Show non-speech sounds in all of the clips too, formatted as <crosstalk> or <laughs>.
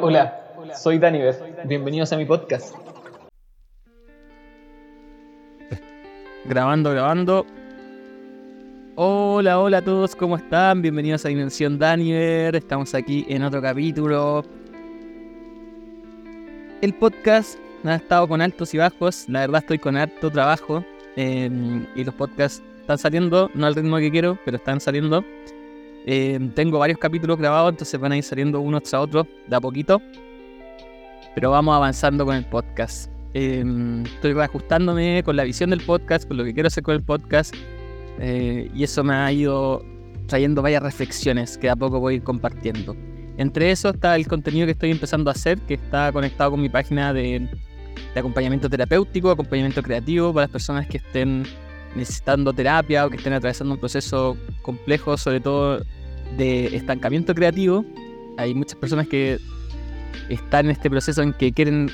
Hola, soy Daniver. Bienvenidos a mi podcast. Grabando, grabando. Hola, hola a todos, ¿cómo están? Bienvenidos a Dimensión Daniver. Estamos aquí en otro capítulo. El podcast ha estado con altos y bajos. La verdad, estoy con harto trabajo. eh, y los podcasts están saliendo, no al ritmo que quiero, pero están saliendo. Eh, tengo varios capítulos grabados, entonces van a ir saliendo unos tras otros de a poquito. Pero vamos avanzando con el podcast. Eh, estoy reajustándome con la visión del podcast, con lo que quiero hacer con el podcast. eh, y eso me ha ido trayendo varias reflexiones que de a poco voy a ir compartiendo. Entre eso está el contenido que estoy empezando a hacer, que está conectado con mi página de, de acompañamiento terapéutico, acompañamiento creativo para las personas que estén necesitando terapia o que estén atravesando un proceso complejo, sobre todo de estancamiento creativo. Hay muchas personas que están en este proceso en que quieren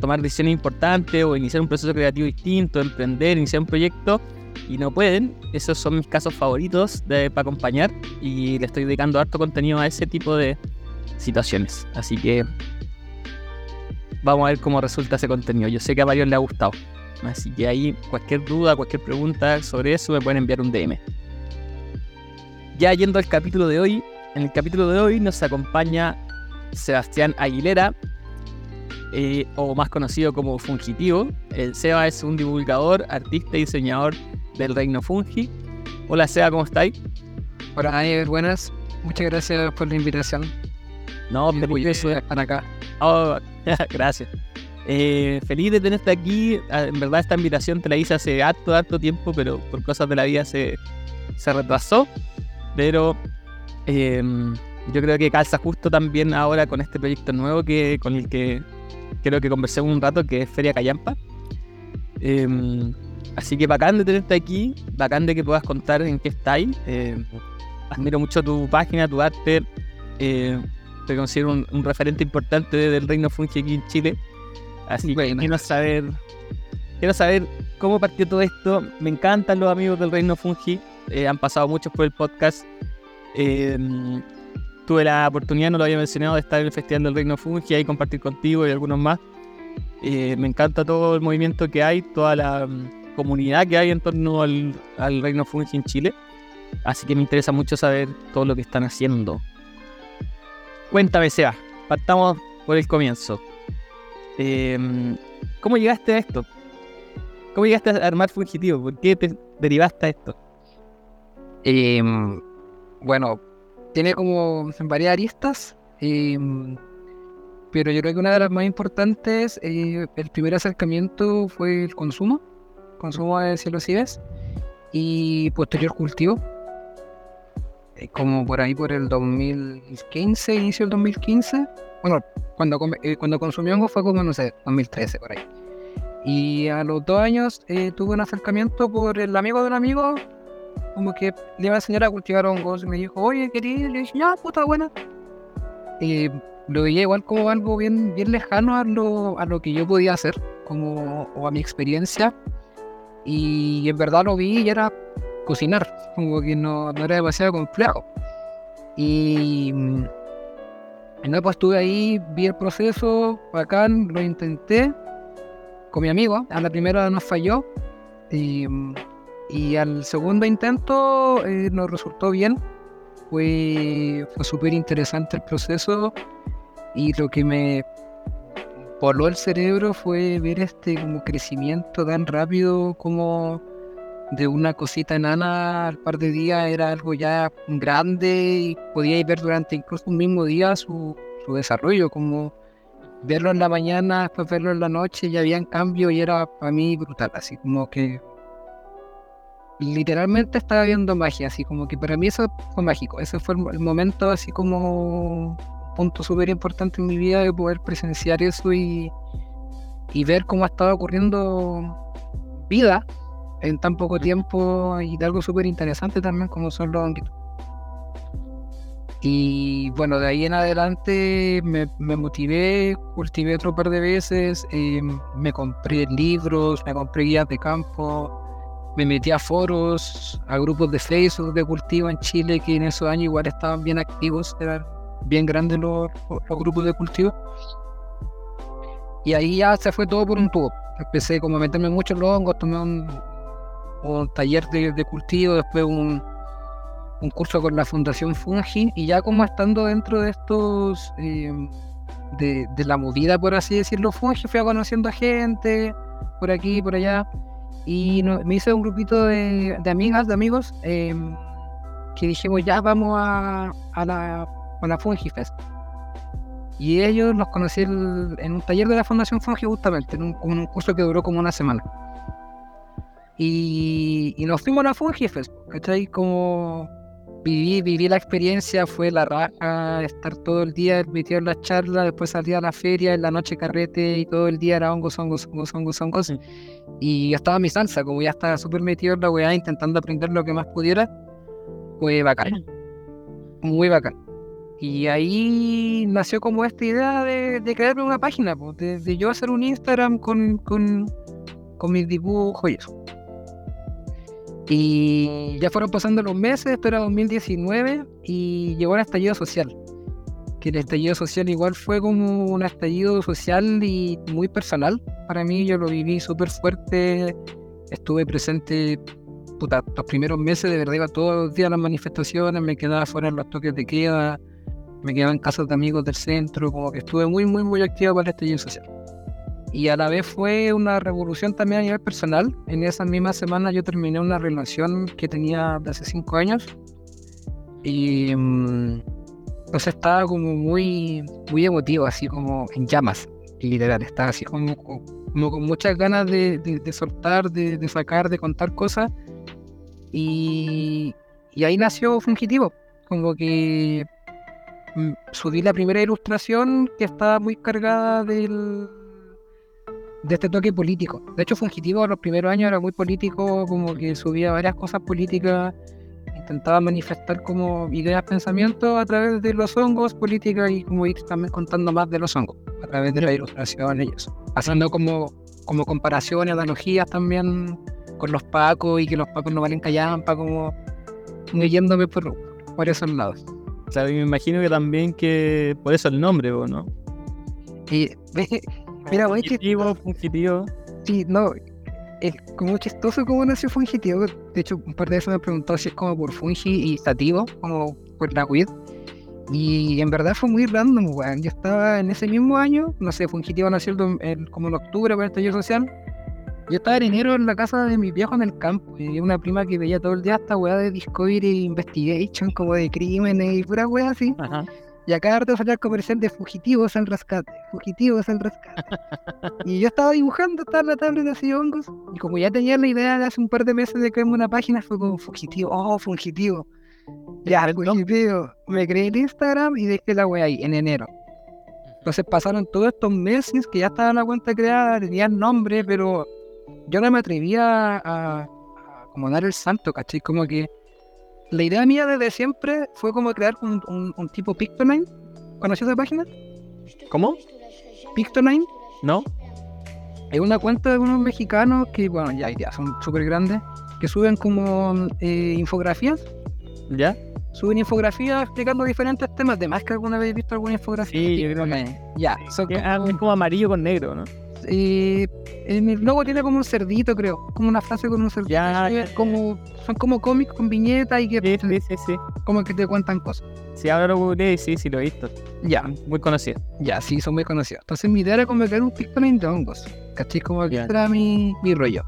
tomar decisiones importantes o iniciar un proceso creativo distinto, emprender, iniciar un proyecto y no pueden. Esos son mis casos favoritos de, para acompañar y le estoy dedicando harto contenido a ese tipo de situaciones. Así que vamos a ver cómo resulta ese contenido. Yo sé que a varios les ha gustado. Así que ahí cualquier duda, cualquier pregunta sobre eso me pueden enviar un DM. Ya yendo al capítulo de hoy, en el capítulo de hoy nos acompaña Sebastián Aguilera, eh, o más conocido como Fungitivo. El Seba es un divulgador, artista y diseñador del reino Fungi. Hola Seba, ¿cómo estáis? Hola, Daniel, buenas. Muchas gracias por la invitación. No, de de, estar acá. oh, <laughs> gracias. Eh, feliz de tenerte aquí. Ah, En verdad esta invitación te la hice hace harto, harto tiempo, pero por cosas de la vida se, se retrasó. Pero eh, yo creo que calza justo también ahora con este proyecto nuevo que con el que quiero que conversemos un rato, que es Feria Cayampa. Eh, así que bacán de tenerte aquí, bacán de que puedas contar en qué estáis. Eh, admiro mucho tu página, tu arte. Eh, te considero un, un referente importante del reino fungi aquí en Chile. Así que quiero saber, quiero saber cómo partió todo esto. Me encantan los amigos del reino fungi. eh, han pasado muchos por el podcast. Eh, tuve la oportunidad, no lo había mencionado, de estar en el Festival del Reino Fungi y compartir contigo y algunos más. Eh, me encanta todo el movimiento que hay, toda la mm, comunidad que hay en torno al, al Reino Fungi en Chile. Así que me interesa mucho saber todo lo que están haciendo. Cuéntame, Seba. Partamos por el comienzo. Eh, ¿Cómo llegaste a esto? ¿Cómo llegaste a armar Fungitivo? ¿Por qué te derivaste a esto? Mm, bueno, tiene como varias aristas, mm, pero yo creo que una de las más importantes, eh, el primer acercamiento fue el consumo, consumo de psilocibes y posterior cultivo. Eh, Como por ahí por el 2015, inicio del 2015. Bueno, cuando, eh, cuando consumí hongo fue como, no sé, 2013 por ahí. Y a los dos años eh, tuve un acercamiento por el amigo de un amigo, como que le iba a enseñar a cultivar hongos. Y me dijo, oye, querido, le dije, ya, puta buena. Y lo veía igual como algo bien, bien lejano a lo, a lo que yo podía hacer, como, o a mi experiencia. Y en verdad lo vi y era cocinar, como que no, no era demasiado complejo. Y mm, no, pues estuve ahí, vi el proceso, bacán, lo intenté con mi amigo. A la primera nos falló y, y al segundo intento eh, nos resultó bien. Fue, fue súper interesante el proceso y lo que me voló el cerebro fue ver este como crecimiento tan rápido como de una cosita enana al par de días era algo ya grande y podíais ver durante incluso un mismo día su, su desarrollo, como verlo en la mañana, después verlo en la noche, ya habían cambios y era para mí brutal, así como que literalmente estaba viendo magia, así como que para mí eso fue mágico, ese fue el, momento así como un punto súper importante en mi vida de poder presenciar eso y, y ver cómo ha estado ocurriendo vida en tan poco tiempo y de algo súper interesante también como son los honguitos. Y bueno, de ahí en adelante me, me motivé, cultivé otro par de veces, eh, me compré libros, me compré guías de campo, me metí a foros, a grupos de Facebook de cultivo en Chile que en esos años igual estaban bien activos, eran bien grandes los, los grupos de cultivo. Y ahí ya se fue todo por un tubo. Empecé como a meterme mucho en los hongos, tomé un, un taller de, cultivo, después un, un curso con la Fundación Fungi y ya como estando dentro de estos, eh, de, la movida, por así decirlo, Fungi, fui conociendo a gente por aquí, por allá y me hice un grupito de, amigas, de amigos, eh, que dijimos ya vamos a, a la, a la Fungi Fest. Y ellos los conocí en un taller de la Fundación Fungi justamente, en un curso que duró como una semana. Y, y, nos fuimos a la Fungi Fest, ¿cachai? Como viví, viví la experiencia, fue la raja, estar todo el día metido en las charlas, después salía a la feria, en la noche carrete y todo el día era hongos, hongos, hongos, hongos, hongos. Y estaba en mi salsa, como ya estaba súper metido en la weá, intentando aprender lo que más pudiera, fue bacán. Muy bacán. Y ahí nació como esta idea de, de crearme una página, pues, de, de, yo hacer un Instagram con, con, con mis dibujos y eso. Y ya fueron pasando los meses, pero era 2019 y llegó el estallido social. Que el estallido social igual fue como un estallido social y muy personal. Para mí yo lo viví súper fuerte. Estuve presente puta, los primeros meses, de verdad iba todos los días a las manifestaciones, me quedaba fuera en los toques de queda, me quedaba en casas de amigos del centro, como que estuve muy, muy, muy activo para el estallido social y a la vez fue una revolución también a nivel personal. En esa misma semana yo terminé una relación que tenía de hace cinco años y um, entonces estaba como muy, muy emotivo, así como en llamas, literal, estaba así como, como con muchas ganas de, de, de soltar, de, de, sacar, de contar cosas y, y ahí nació Fungitivo, como que subí la primera ilustración que estaba muy cargada del de este toque político. De hecho, Fungitivo en los primeros años era muy político, como que subía varias cosas políticas, intentaba manifestar como ideas, pensamientos a través de los hongos, política y como ir también contando más de los hongos, a través de la ilustración ellos. Haciendo como, como comparaciones, analogías también con los pacos y que los pacos no valen callampa, como yéndome por, por esos lados. O sea, me imagino que también que por eso el nombre, ¿no? Y <laughs> Mira, güey, fungitivo, fungitivo. Sí, no. Es como chistoso cómo nació fungitivo. De hecho, un par de veces me han preguntado si es como por fungi y stativo, como por la weed. Y en verdad fue muy random, weón. Yo estaba en ese mismo año, no sé, fungitivo nació el, el, como en octubre para el taller social. Yo estaba en enero en la casa de mi viejo en el campo. Y una prima que veía todo el día esta weá de Discovery Investigation, como de crímenes y pura weá así. Ajá. Y acá rato salía el comercial de fugitivos al rescate, fugitivos al rescate. y yo estaba dibujando, estaba en la tablet así hongos. Y como ya tenía la idea de hace un par de meses de crearme una página, fue como fugitivo, oh, fugitivo. Ya, fugitivo. Me creé el Instagram y dejé la wea ahí, en enero. Entonces pasaron todos estos meses que ya estaba la cuenta creada, tenía el nombre, pero yo no me atrevía a, a, como dar el santo, ¿cachai? Como que la idea mía desde siempre fue como crear un, un, un tipo Pictonine. ¿Conoces esa página? ¿Cómo? Pictonine. No. Es una cuenta de unos mexicanos que, bueno, ya, ya son súper grandes, que suben como eh, infografías. ¿Ya? Suben infografías explicando diferentes temas. Además que alguna vez he visto alguna infografía. Sí, yo creo que... Ya. Son como... Es como amarillo con negro, ¿no? Eh, el logo tiene como un cerdito, creo. Como una frase con un cerdito. Ya, ya. Como, son como cómics con viñetas y que. Sí, sí, sí, sí. Como que te cuentan cosas. Sí, ahora lo googleé y sí, sí lo he visto. Ya. Muy conocido. Ya, sí, son muy conocidos. Entonces mi idea era como crear un Pictoline de hongos. ¿Cachai? Como que era mi, mi rollo.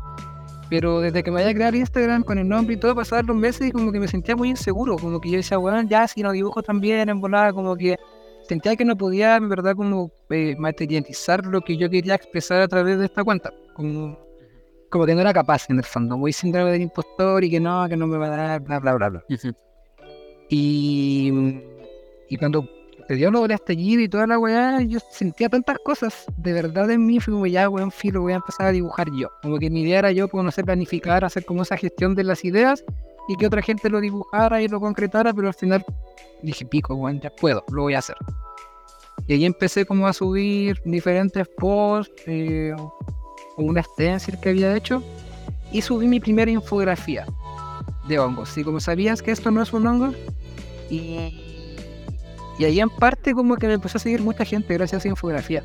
Pero desde que me vaya a crear Instagram con el nombre y todo, pasaron los meses y como que me sentía muy inseguro. Como que yo decía, bueno, ya si no dibujo también, en volada, como que sentía que no podía, en verdad, como eh, materializar lo que yo quería expresar a través de esta cuenta. Como, como que no era capaz, en el fondo. Muy síndrome del impostor y que no, que no me va a dar, bla, bla, bla, bla. Uh -huh. y, y cuando te dio lo del estallido y toda la weá, yo sentía tantas cosas de verdad en mí. Fui como ya, weón, filo, voy a empezar a dibujar yo. Como que mi idea era yo, pues, no sé, planificar, hacer como esa gestión de las ideas y que otra gente lo dibujara y lo concretara, pero al final dije, pico, bueno, ya puedo, lo voy a hacer. Y ahí empecé como a subir diferentes posts, eh, una stencil que había hecho, y subí mi primera infografía de hongos. Y como sabías que esto no es un hongo, y, y ahí en parte como que me empezó a seguir mucha gente gracias a esa infografía.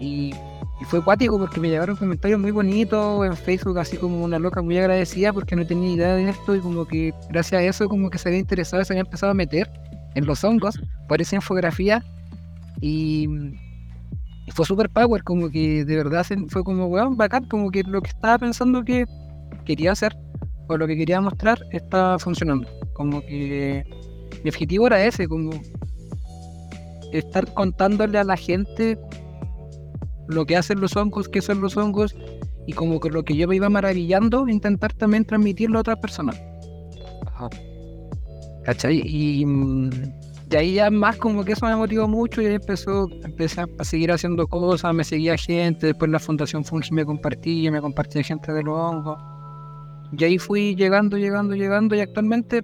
Y, y fue cuático porque me llegaron comentarios muy bonitos en Facebook, así como una loca muy agradecida porque no tenía idea de esto y como que gracias a eso como que se había interesado, se había empezado a meter en los hongos por esa infografía y, fue super power, como que de verdad fue como, weón, bacán, como que lo que estaba pensando que quería hacer o lo que quería mostrar está funcionando. Como que mi objetivo era ese, como estar contándole a la gente lo que hacen los hongos, qué son los hongos y como que lo que yo me iba maravillando, intentar también transmitirlo a otras personas. Y, mm, de ahí ya más como que eso me motivó mucho y ahí empezó, empecé a, seguir haciendo cosas, me seguía gente, después la Fundación Fungi me compartía, me compartía gente de los hongos. Y ahí fui llegando, llegando, llegando y actualmente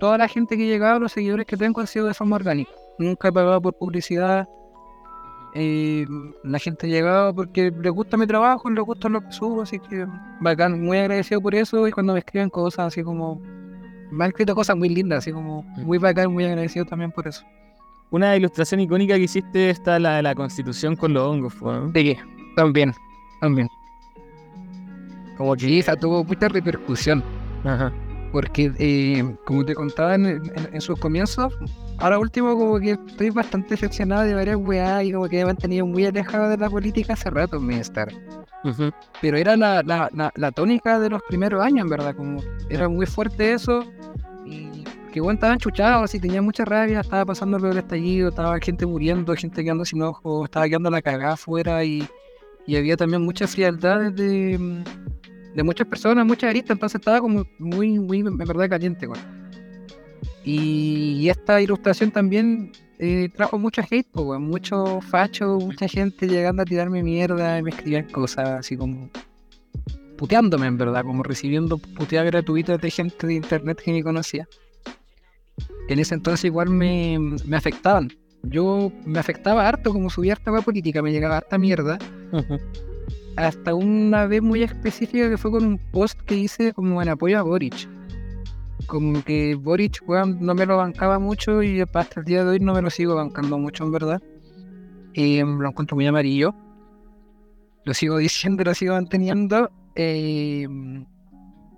toda la gente que ha llegado, los seguidores que tengo han sido de forma orgánica. Nunca he pagado por publicidad. Eh, la gente ha llegado porque les gusta mi trabajo, les gusta lo que subo, así que bacán, muy agradecido por eso y cuando me escriben cosas así como me han escrito cosas muy lindas, así como muy bacán, muy agradecido también por eso. Una ilustración icónica que hiciste está la de la constitución con los hongos, ¿no? Sí, también, también. Como Sí, esa tuvo mucha repercusión. Ajá. Porque, eh, como te contaba en, en- en sus comienzos, ahora último como que estoy bastante decepcionado de varias weas y como que me he mantenido muy alejado de la política hace rato en mi estar. Pero era la, la, la, la tónica de los primeros años, en verdad, como era muy fuerte eso y que bueno, estaba enchuchado, así tenía mucha rabia, estaba pasando el estallido, estaba gente muriendo, gente quedando sin ojos, estaba quedando la cagada afuera y, y había también mucha frialdad de, de muchas personas, muchas aristas, entonces estaba como muy, muy, en verdad, caliente, weón. Y, y esta ilustración también eh, trajo mucho hate, po, weón, mucho facho, mucha gente llegando a tirarme mierda y me escribían cosas así como puteándome, en verdad, como recibiendo puteadas gratuitas de gente de internet que ni conocía. En ese entonces igual me, me afectaban. Yo me afectaba harto, como subía harta política, me llegaba harta mierda Ujú. Hasta una vez muy específica que fue con un post que hice como en apoyo a Boric. Como que Boric, weón, no me lo bancaba mucho y hasta el día de hoy no me lo sigo bancando mucho, en verdad. Eh, lo encuentro muy amarillo. Lo sigo <laughs> diciendo, lo sigo manteniendo. Eh,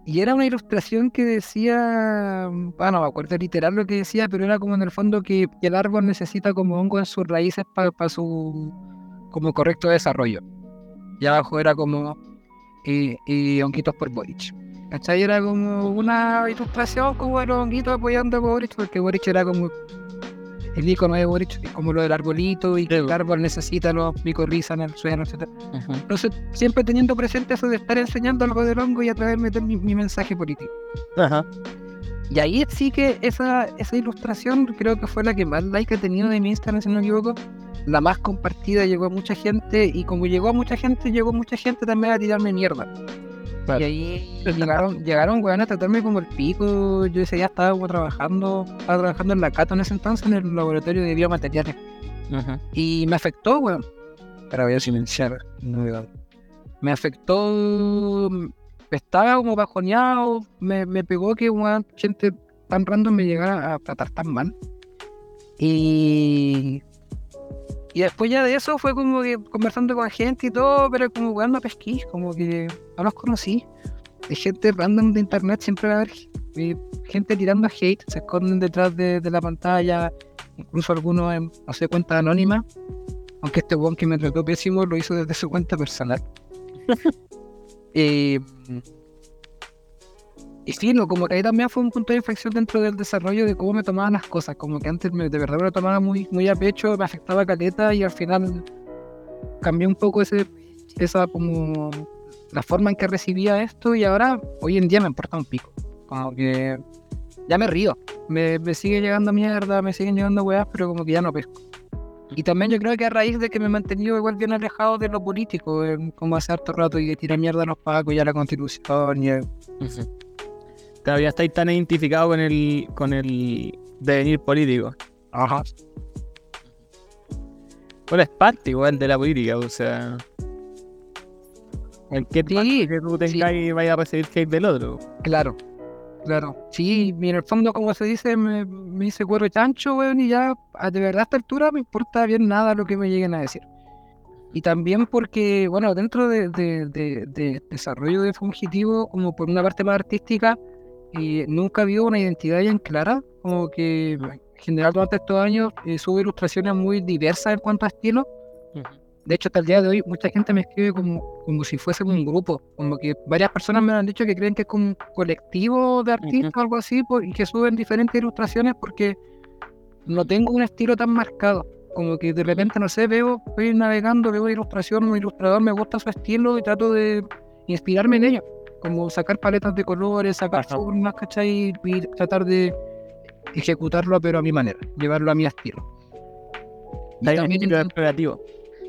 y era una ilustración que decía, bueno, no me acuerdo literal lo que decía, pero era como en el fondo que el árbol necesita como hongo en sus raíces para su como correcto desarrollo. Y abajo era como y, y honguitos por Boric. ¿Cachai? Era como una ilustración como de los honguitos apoyando a Boric, porque Boric era como el icono de Boric, es como lo del arbolito y que el árbol necesita los micorrizas en el suelo, etc. Entonces, siempre teniendo presente eso de estar enseñando algo del hongo y a través de meter mi, mi mensaje político. Ajá. Y ahí sí que esa, esa ilustración creo que fue la que más like ha tenido de mi Instagram, si no me equivoco. La más compartida, llegó a mucha gente. Y como llegó a mucha gente, llegó mucha gente también a tirarme mierda. Claro. Y ahí llegaron, llegaron weón, a tratarme como el pico. Yo ese día estaba como, trabajando, estaba trabajando en la Cato en ese entonces, en el laboratorio de biomateriales. Y me afectó, weón. Pero voy a silenciar. No. Me afectó. Estaba como bajoneado. Me, me pegó que weón, gente tan random me llegara a tratar tan mal. Y. Y después ya de eso fue como que conversando con gente y todo, pero como weón no pesquís, como que no los conocí. De gente random de internet siempre va a haber eh, gente tirando hate, se esconden detrás de, de la pantalla, incluso algunos en, no sé, cuenta anónima. Aunque este weón que me trató pésimo lo hizo desde su cuenta personal. <laughs> Eh, y sí, no, como que ahí también fue un punto de inflexión dentro del desarrollo de cómo me tomaban las cosas. Como que antes me- de verdad me lo tomaba muy, muy a pecho, me afectaba caleta y al final cambié un poco ese, esa como la forma en que recibía esto y ahora hoy en día me importa un pico. Como que ya me río. Me, me sigue llegando mierda, me siguen llegando weas, pero como que ya no pesco. Y también yo creo que a raíz de que me he mantenido igual bien alejado de lo político, eh, como hace harto rato, y de tirar mierda a los pacos y a la constitución y ya estáis tan identificados con el, con el devenir político. Ajá. Bueno, es parte igual de la política, o sea. El que Sí, que tú sí. tengas y vaya a recibir hate del otro. Claro, claro. Sí, y en el fondo, como se dice, me, me hice cuero chancho, weón, y ya de verdad a esta altura me importa bien nada lo que me lleguen a decir. Y también porque, bueno, dentro de, de- de- de desarrollo de Fungitivo, como por una parte más artística, eh, nunca habido una identidad bien clara, como que en general durante estos años eh, subo ilustraciones muy diversas en cuanto a estilo. De hecho, hasta el día de hoy, mucha gente me escribe como, como si fuese un grupo. Como que varias personas me han dicho que creen que es como un colectivo de artistas o algo así, por- y que suben diferentes ilustraciones porque no tengo un estilo tan marcado. Como que de repente, no sé, veo, estoy navegando, veo ilustración, un ilustrador me gusta su estilo y trato de inspirarme en ello. Como sacar paletas de colores, sacar Ajá. formas, ¿cachai? Y tratar de ejecutarlo, pero a mi manera, llevarlo a mi estilo. Y también explorativo.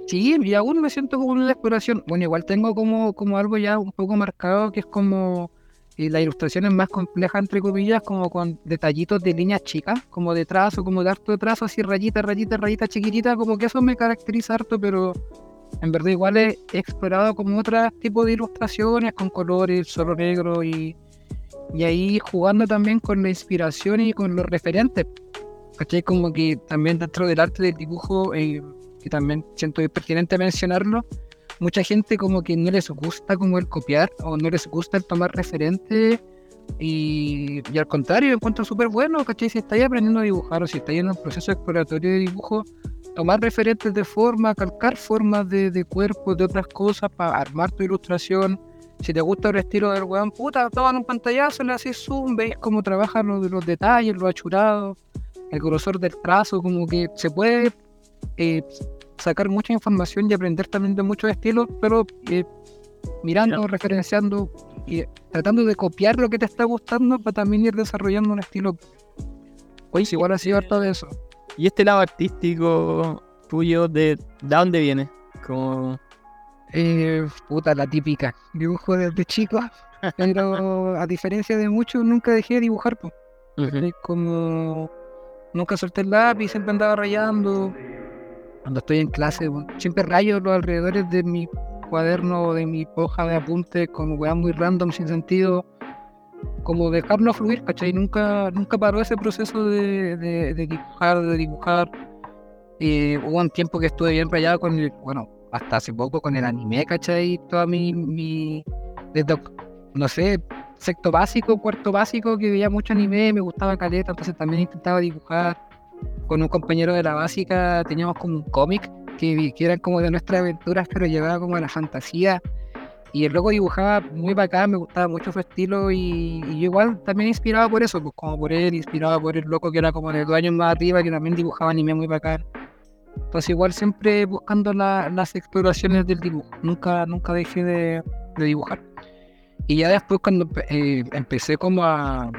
Sí, y aún me siento como una exploración. Bueno, igual tengo como, como algo ya un poco marcado que es como eh, las ilustraciones más complejas, entre comillas, como con detallitos de líneas chicas, como de trazo, como de harto de trazo, así rayita, rayita, rayita chiquitita, como que eso me caracteriza harto, pero en verdad igual he, explorado como otros tipos de ilustraciones con colores, solo negro y, y ahí jugando también con la inspiración y con los referentes. ¿Cachai? Como que también dentro del arte del dibujo, eh, que también siento pertinente mencionarlo, mucha gente como que no les gusta como el copiar o no les gusta el tomar referente y, y al contrario, encuentro súper bueno, ¿cachai? Si estáis aprendiendo a dibujar o si estáis en un proceso exploratorio de dibujo, tomar referentes de forma, calcar formas de, de cuerpo, de otras cosas para armar tu ilustración. Si te gusta el estilo del weón, puta, toman un pantallazo, le haces zoom, veis cómo trabajan los, los detalles, lo achurado, el grosor del trazo, como que se puede eh, sacar mucha información y aprender también de muchos estilos, pero eh, mirando, referenciando y tratando de copiar lo que te está gustando para también ir desarrollando un estilo. Pues igual ha sido harto de eso. ¿Y este lado artístico tuyo, de, de dónde viene? Como... Eh, puta, la típica. Dibujo desde chico, <laughs> pero a diferencia de muchos, nunca dejé de dibujar. Como nunca solté el lápiz, siempre andaba rayando. Cuando estoy en clase, siempre rayo los alrededores de mi cuaderno, de mi hoja de apuntes, con weas muy random, sin sentido. Como dejarlo fluir, ¿cachai? Nunca, nunca paró ese proceso de, de- de dibujar, de dibujar. Eh, hubo un tiempo que estuve bien rayado con el, bueno, hasta hace poco con el anime, ¿cachai? Toda mi, mi desde, no sé, sexto básico, cuarto básico, que veía mucho anime, me gustaba caleta, entonces también intentaba dibujar. Con un compañero de la básica teníamos como un cómic que, que eran como de nuestras aventuras, pero llevaba como a la fantasía. Y el loco dibujaba muy bacán, me gustaba mucho su estilo y, y yo igual también inspiraba por eso, pues como por él, inspiraba por el loco que era como de dos años más arriba, que también dibujaba anime muy bacán. Entonces igual siempre buscando la- las exploraciones del dibujo, nunca, nunca dejé de, de dibujar. Y ya después cuando eh, empecé como a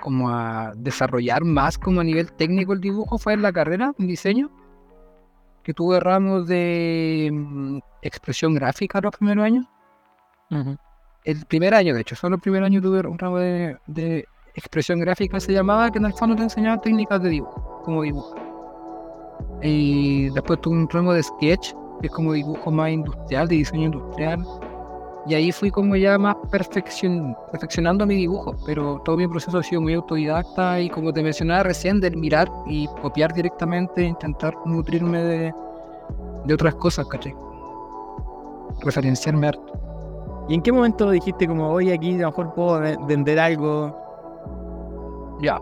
como a desarrollar más como a nivel técnico el dibujo fue en la carrera, en diseño, que tuve ramos de mm, expresión gráfica los primeros años. El primer año, de hecho, solo el primer año tuve un ramo de, de expresión gráfica, se llamaba, que en el fondo te enseñaba técnicas de dibujo, como dibujo. Y después tuve un ramo de sketch, que es como dibujo más industrial, de diseño industrial. Y ahí fui como ya más perfeccion- perfeccionando mi dibujo, pero todo mi proceso ha sido muy autodidacta y como te mencionaba recién, del mirar y copiar directamente, intentar nutrirme de, de otras cosas, ¿cachai? Referenciarme harto. ¿Y en qué momento dijiste como, oye, aquí a lo mejor puedo ve- vender algo? Ya.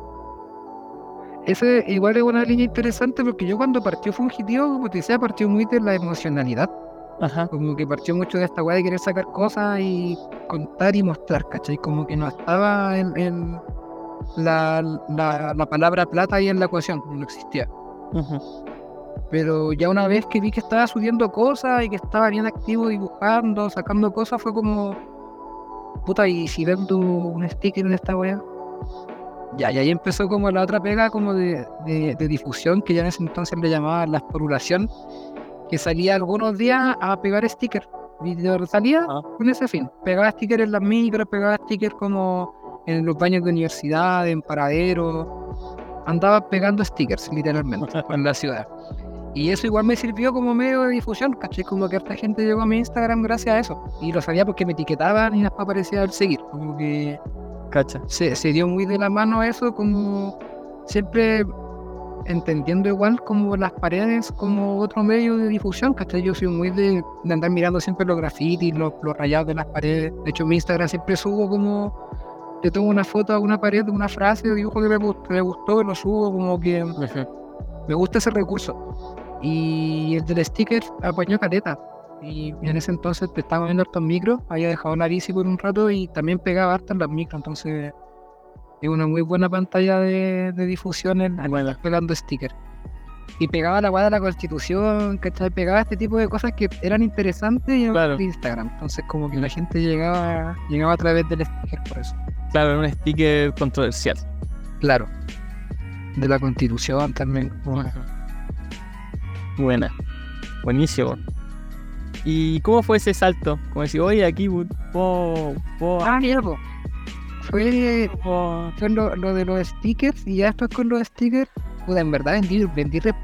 Ese igual es una línea interesante porque yo cuando partió Fungitivo, como te decía, partió muy de la emocionalidad. Ajá. Como que partió mucho de esta weá de querer sacar cosas y contar y mostrar, ¿cachai? Como que no estaba en, en la, la, la palabra plata ahí en la ecuación, no existía. Pero ya una vez que vi que estaba subiendo cosas y que estaba bien activo dibujando, sacando cosas, fue como. Puta, y si vendo un sticker en esta weá. Ya, y ahí empezó como la otra pega como de, de- de difusión, que ya en ese entonces le llamaban la esporulación, que salía algunos días a pegar stickers. De- salía Ah. con ese fin. Pegaba stickers en las micros, pegaba stickers como en los baños de universidad, en paraderos. Andaba pegando stickers, literalmente, <laughs> en la ciudad. Y eso igual me sirvió como medio de difusión, ¿cachai? Como que esta gente llegó a mi Instagram gracias a eso. Y lo sabía porque me etiquetaban y después aparecía el seguir. Como que Cacha. se, se dio muy de la mano eso, como siempre entendiendo igual como las paredes como otro medio de difusión, ¿cachai? Yo soy muy de, de andar mirando siempre los grafitis, los, los rayados de las paredes. De hecho, en mi Instagram siempre subo como, le tomo una foto a una pared, de una frase o dibujo que me, me gustó, y lo subo como que me gusta ese recurso. Y el del sticker apañó caleta. Y en ese entonces te estaba viendo harto en micro, había dejado la bici por un rato y también pegaba harto en las micro, entonces es una muy buena pantalla de, de difusión en Buena. pegando sticker. Y pegaba la guada de la constitución, ¿cachai? Pegaba este tipo de cosas que eran interesantes y en. Instagram. Entonces como que la gente llegaba, llegaba a través del sticker por eso. Claro, un sticker controversial. Claro. De la constitución también. Buena. Buenísimo. ¿Y cómo fue ese salto? Como decir, oye, aquí puedo, puedo- Ah, ya, po. Fue fue lo, lo de los stickers y ya después con los stickers, puta, en verdad vendí, vendí re.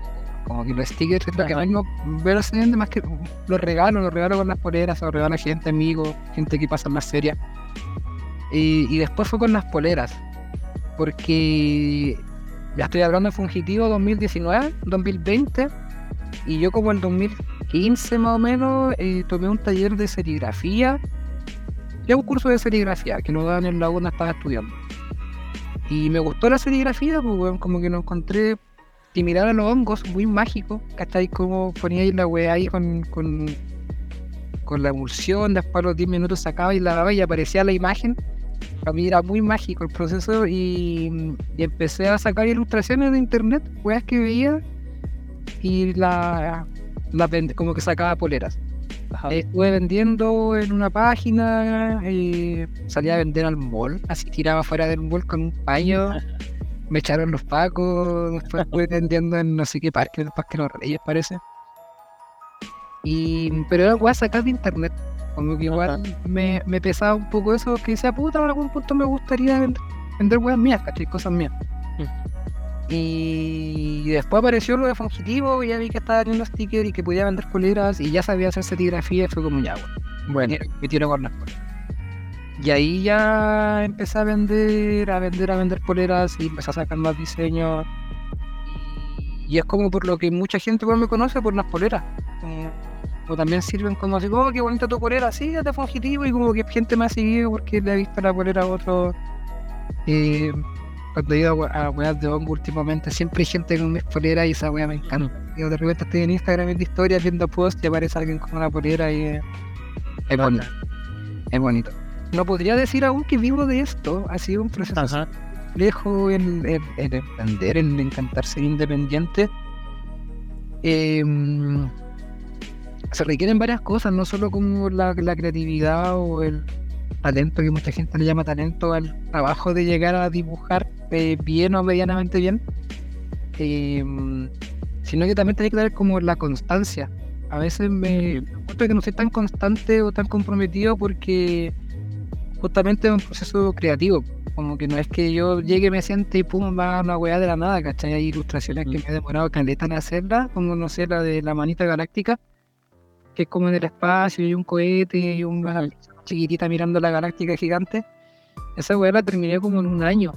Como que los stickers es lo que más no veo se vende más que los regalos, los regalos con las poleras, los regalos a gente, amigos, gente que pasa más seria. Y, y después fue con las poleras, porque ya estoy hablando de Fungitivo 2019, 2020, y yo como en 2015 más o menos eh, tomé un taller de serigrafía ya un curso de serigrafía que nos daban en la U donde estaba estudiando. Y me gustó la serigrafía, pues, como que lo encontré similar a los hongos, muy mágico, ¿cachai? Como ponía ahí la weá ahí con, con, con la emulsión, después a los 10 minutos sacaba y lavaba y aparecía la imagen. Para mí era muy mágico el proceso y, y empecé a sacar ilustraciones de internet, weas que veía y la, la como que sacaba poleras. Ajá. Estuve vendiendo en una página, eh, salía a vender al mall, así tiraba fuera del mall con un paño, <laughs> me echaron los pacos, después estuve vendiendo en no sé qué parque, en el Parque de los Reyes parece. Y, pero era weá sacar de internet, como que igual me, me pesaba un poco eso, que decía, puta, en algún punto me gustaría vender, vender weas mías, ¿cachai? Cosas mías. Y después apareció lo de Fungitivo, y ya vi que estaba teniendo stickers y que podía vender poleras y ya sabía hacer serigrafía y fue como ya, bueno, me tiro con las poleras. Y ahí ya empecé a vender, a vender, a vender poleras y empecé a sacar más diseños. Y es como por lo que mucha gente igual me conoce por las poleras. Como- O también sirven como así, oh, qué bonita tu polera, sí, es de Fungitivo y como que gente me ha seguido porque le he visto la polera a otros. Eh, cuando he ido a we- a weas de hongo últimamente, siempre hay gente con mis poleras y esa wea me encanta. Yo de repente estoy en Instagram viendo historias, viendo posts y aparece alguien con una polera y eh, es bonito. Es bonito. No podría decir aún que vivo de esto, ha sido un proceso ajá. complejo en, en- en emprender, en intentar ser independiente. Em, se requieren varias cosas, no solo como la, la creatividad o el talento, que mucha gente le llama talento al trabajo de llegar a dibujar eh, bien o medianamente bien, em, sino que también tiene que tener como la constancia. A veces me encuentro que no soy tan constante o tan comprometido porque justamente es un proceso creativo. Como que no es que yo llegue, me siente y pum, va una weá de la nada, ¿cachai? Hay ilustraciones que me he demorado caleta en hacerlas, como no sé, la de la manita galáctica, que es como en el espacio y un cohete y persona chiquitita mirando la galáctica gigante. Esa weá la terminé como en un año,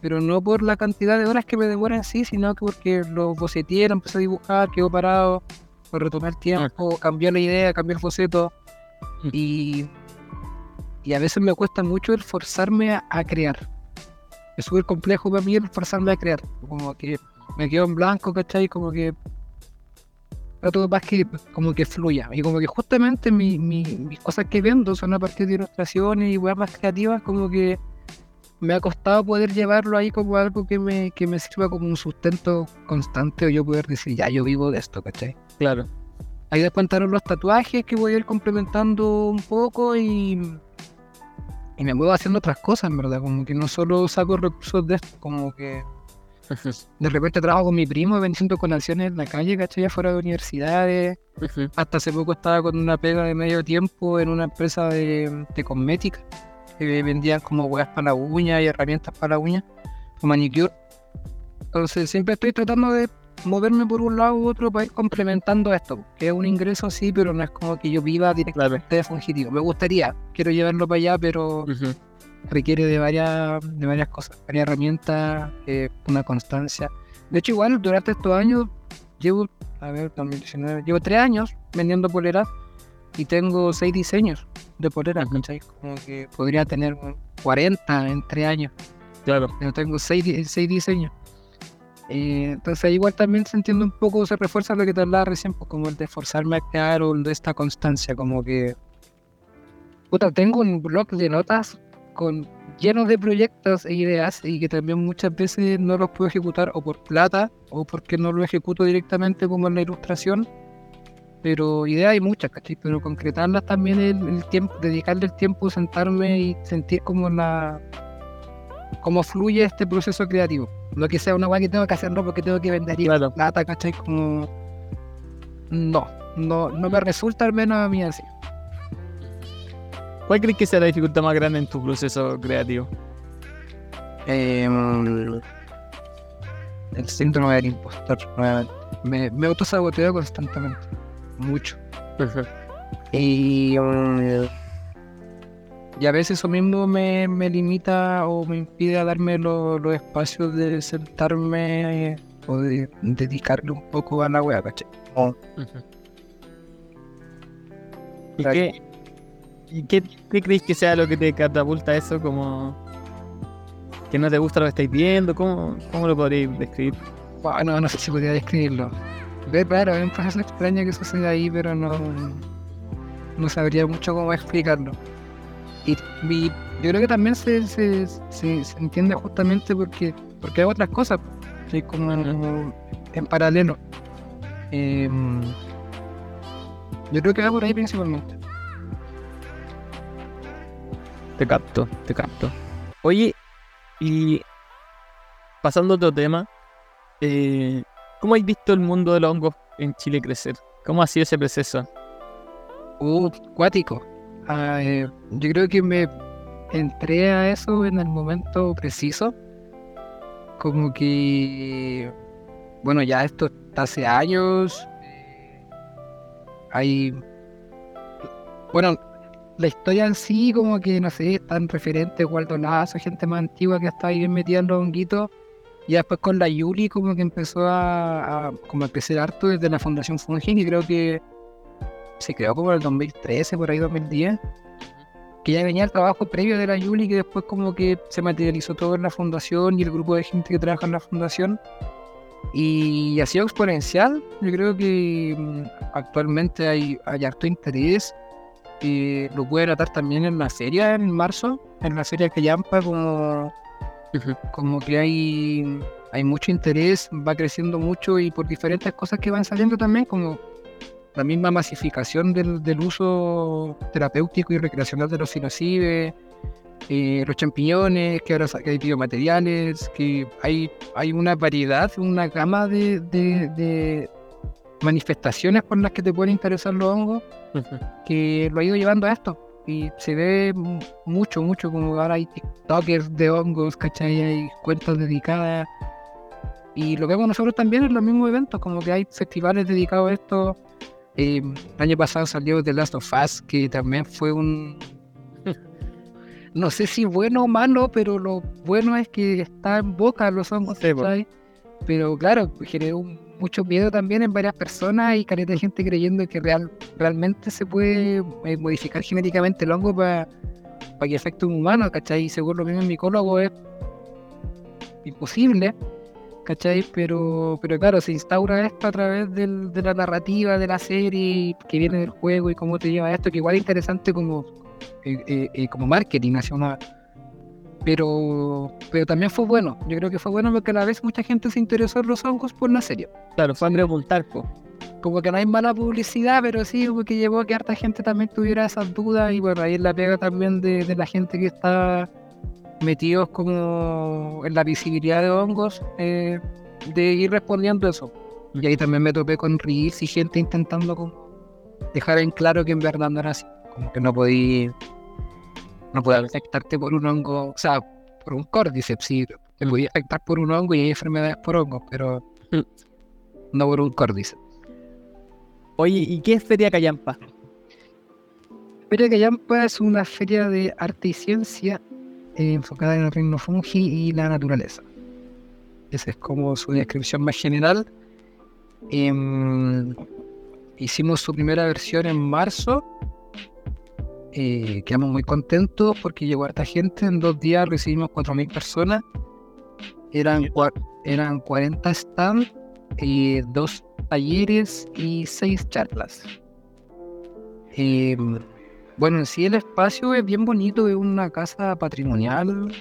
pero no por la cantidad de horas que me demora en sí, sino que porque lo boceteé, lo empecé a dibujar, quedó parado, lo retomé el tiempo, cambió la idea, cambió el boceto y y a veces me cuesta mucho el forzarme a, a crear. Es súper complejo para mí el forzarme a crear. Como que me quedo en blanco, ¿cachai? Como que trato más que como que fluya. Y como que justamente mi, mi- mis cosas que vendo son a partir de ilustraciones y weas más creativas, como que me ha costado poder llevarlo ahí como algo que me, que me sirva como un sustento constante o yo poder decir, ya, yo vivo de esto, ¿cachai? Claro. Ahí después entraron los tatuajes que voy a ir complementando un poco y, y me muevo haciendo otras cosas, en verdad. Como que no solo saco recursos de esto, como que de repente trabajo con mi primo vendiendo colaciones en la calle, ¿cachai? Afuera de universidades. Hasta hace poco estaba con una pega de medio tiempo en una empresa de, de cosmética que vendían como hueas para la uña y herramientas para la uña, o manicure. Entonces siempre estoy tratando de moverme por un lado u otro para ir complementando esto, que es un ingreso sí, pero no es como que yo viva directamente de fungitivo. Me gustaría, quiero llevarlo para allá, pero requiere de varias, de varias cosas, varias herramientas, eh, una constancia. De hecho, igual durante estos años llevo, a ver, 2019, llevo tres años vendiendo poleras y tengo seis diseños de poleras, ¿cachai? Como que podría tener 40 en tres años. Claro. Pero tengo seis, seis diseños. Eh, entonces igual también se entiende un poco, se refuerza lo que te hablaba recién, pues como el de forzarme a crear o el de esta constancia, como que... Puta, tengo un blog de notas con lleno de proyectos e ideas y que también muchas veces no los puedo ejecutar o por plata o porque no lo ejecuto directamente como en la ilustración. Pero ideas hay muchas, ¿cachai? Pero concretarlas también el, el tiempo, dedicarle el tiempo, sentarme y sentir como la cómo fluye este proceso creativo. No que sea una weá que tengo que hacerlo porque tengo que vender y Claro. plata, ¿cachai? Como no, no, no me resulta al menos a mí así. ¿Cuál crees que sea la dificultad más grande en tu proceso creativo? Em, el síndrome del impostor, nuevamente. Me, me autosaboteo constantemente. Mucho. Y, mm, y a veces eso mismo me, me limita o me impide a darme lo- los espacios de sentarme o de dedicarle un poco a la wea, ¿cachai? Como- ¿Y Claro. qué, qué, qué crees que sea lo que te catapulta eso? Como que no te gusta lo que estáis viendo, ¿cómo, cómo lo podríais describir? Bueno, no sé si podría describirlo. Es raro, es un proceso extraño que sucede ahí, pero no, no sabría mucho cómo explicarlo. Y, yo creo que también se, se, se, entiende justamente porque, porque hay otras cosas, como en paralelo. Em, yo creo que va por ahí principalmente. Te capto, te capto. Oye, y pasando a otro tema, eh, ¿cómo has visto el mundo de los hongos en Chile crecer? ¿Cómo ha sido ese proceso? Uh, cuático. Ah, eh, yo creo que me entré a eso en el momento preciso. Como que, bueno, ya esto está hace años. eh, Hay, bueno, la historia en sí, como que, no sé, están referentes, Waldo Lazo, gente más antigua que está ahí bien metida en los honguitos. Y después con la Yuli como que empezó a, a como a crecer harto desde la Fundación Fungin y creo que se creó como en el 2013, por ahí 2010, que ya venía el trabajo previo de la Yuli, que después como que se materializó todo en la fundación y el grupo de gente que trabaja en la fundación. Y ha sido exponencial. Yo creo que mm, actualmente hay, hay harto interés. Y lo puede notar también en la feria en marzo, en la feria que Yampa, como, como que hay, hay mucho interés, va creciendo mucho y por diferentes cosas que van saliendo también, como la misma masificación del, del uso terapéutico y recreacional de los psilocibes, eh, los champiñones, que ahora que hay biomateriales, que hay, hay una variedad, una gama de, de- de manifestaciones por las que te pueden interesar los hongos, que lo ha ido llevando a esto. Y se ve mu- mucho, mucho, como ahora hay TikTokers de hongos, ¿cachai? Hay cuentas dedicadas. Y lo vemos nosotros también en los mismos eventos, como que hay festivales dedicados a esto. Eh, el año pasado salió The Last of Us, que también fue un. <laughs> No sé si bueno o malo, pero lo bueno es que está en boca los hongos, Sí. ¿cachai? Pero claro, generó un- mucho miedo también en varias personas y caleta de gente creyendo que real, realmente se puede eh, modificar genéticamente el hongo para que afecte a un humano, ¿cachai? Y según los mismos micólogos es imposible, ¿cachai? Pero, pero claro, se instaura esto a través de la narrativa de la serie que viene del juego y cómo te lleva esto, que igual es interesante como, eh, eh, como marketing nacional. Pero, pero también fue bueno, yo creo que fue bueno porque a la vez mucha gente se interesó en los hongos por la serie. Claro, fue Andrés Montalco. Como que no hay mala publicidad, pero sí como que llevó a que harta gente también tuviera esas dudas y bueno, ahí es la pega también de, de la gente que está metidos como en la visibilidad de hongos, eh, de ir respondiendo eso. Y ahí también me topé con reels y gente intentando como dejar en claro que en verdad no era así. Como que no podía no podía afectarte por un hongo, o sea, por un cordyceps, sí, te podía afectar por un hongo y hay enfermedades por hongos, pero Novorud Cordyceps. Oye, ¿y qué es Feria Callampa? Feria Callampa es una feria de arte y ciencia eh, enfocada en el reino fungi y la naturaleza. Esa es como su descripción más general. Em, hicimos su primera versión en marzo. Eh, quedamos muy contentos porque llegó harta gente. En dos días recibimos 4.000 personas. Eran, eran 40 stands, eh, dos talleres y seis charlas. Em, bueno, en sí el espacio es bien bonito, es una casa patrimonial,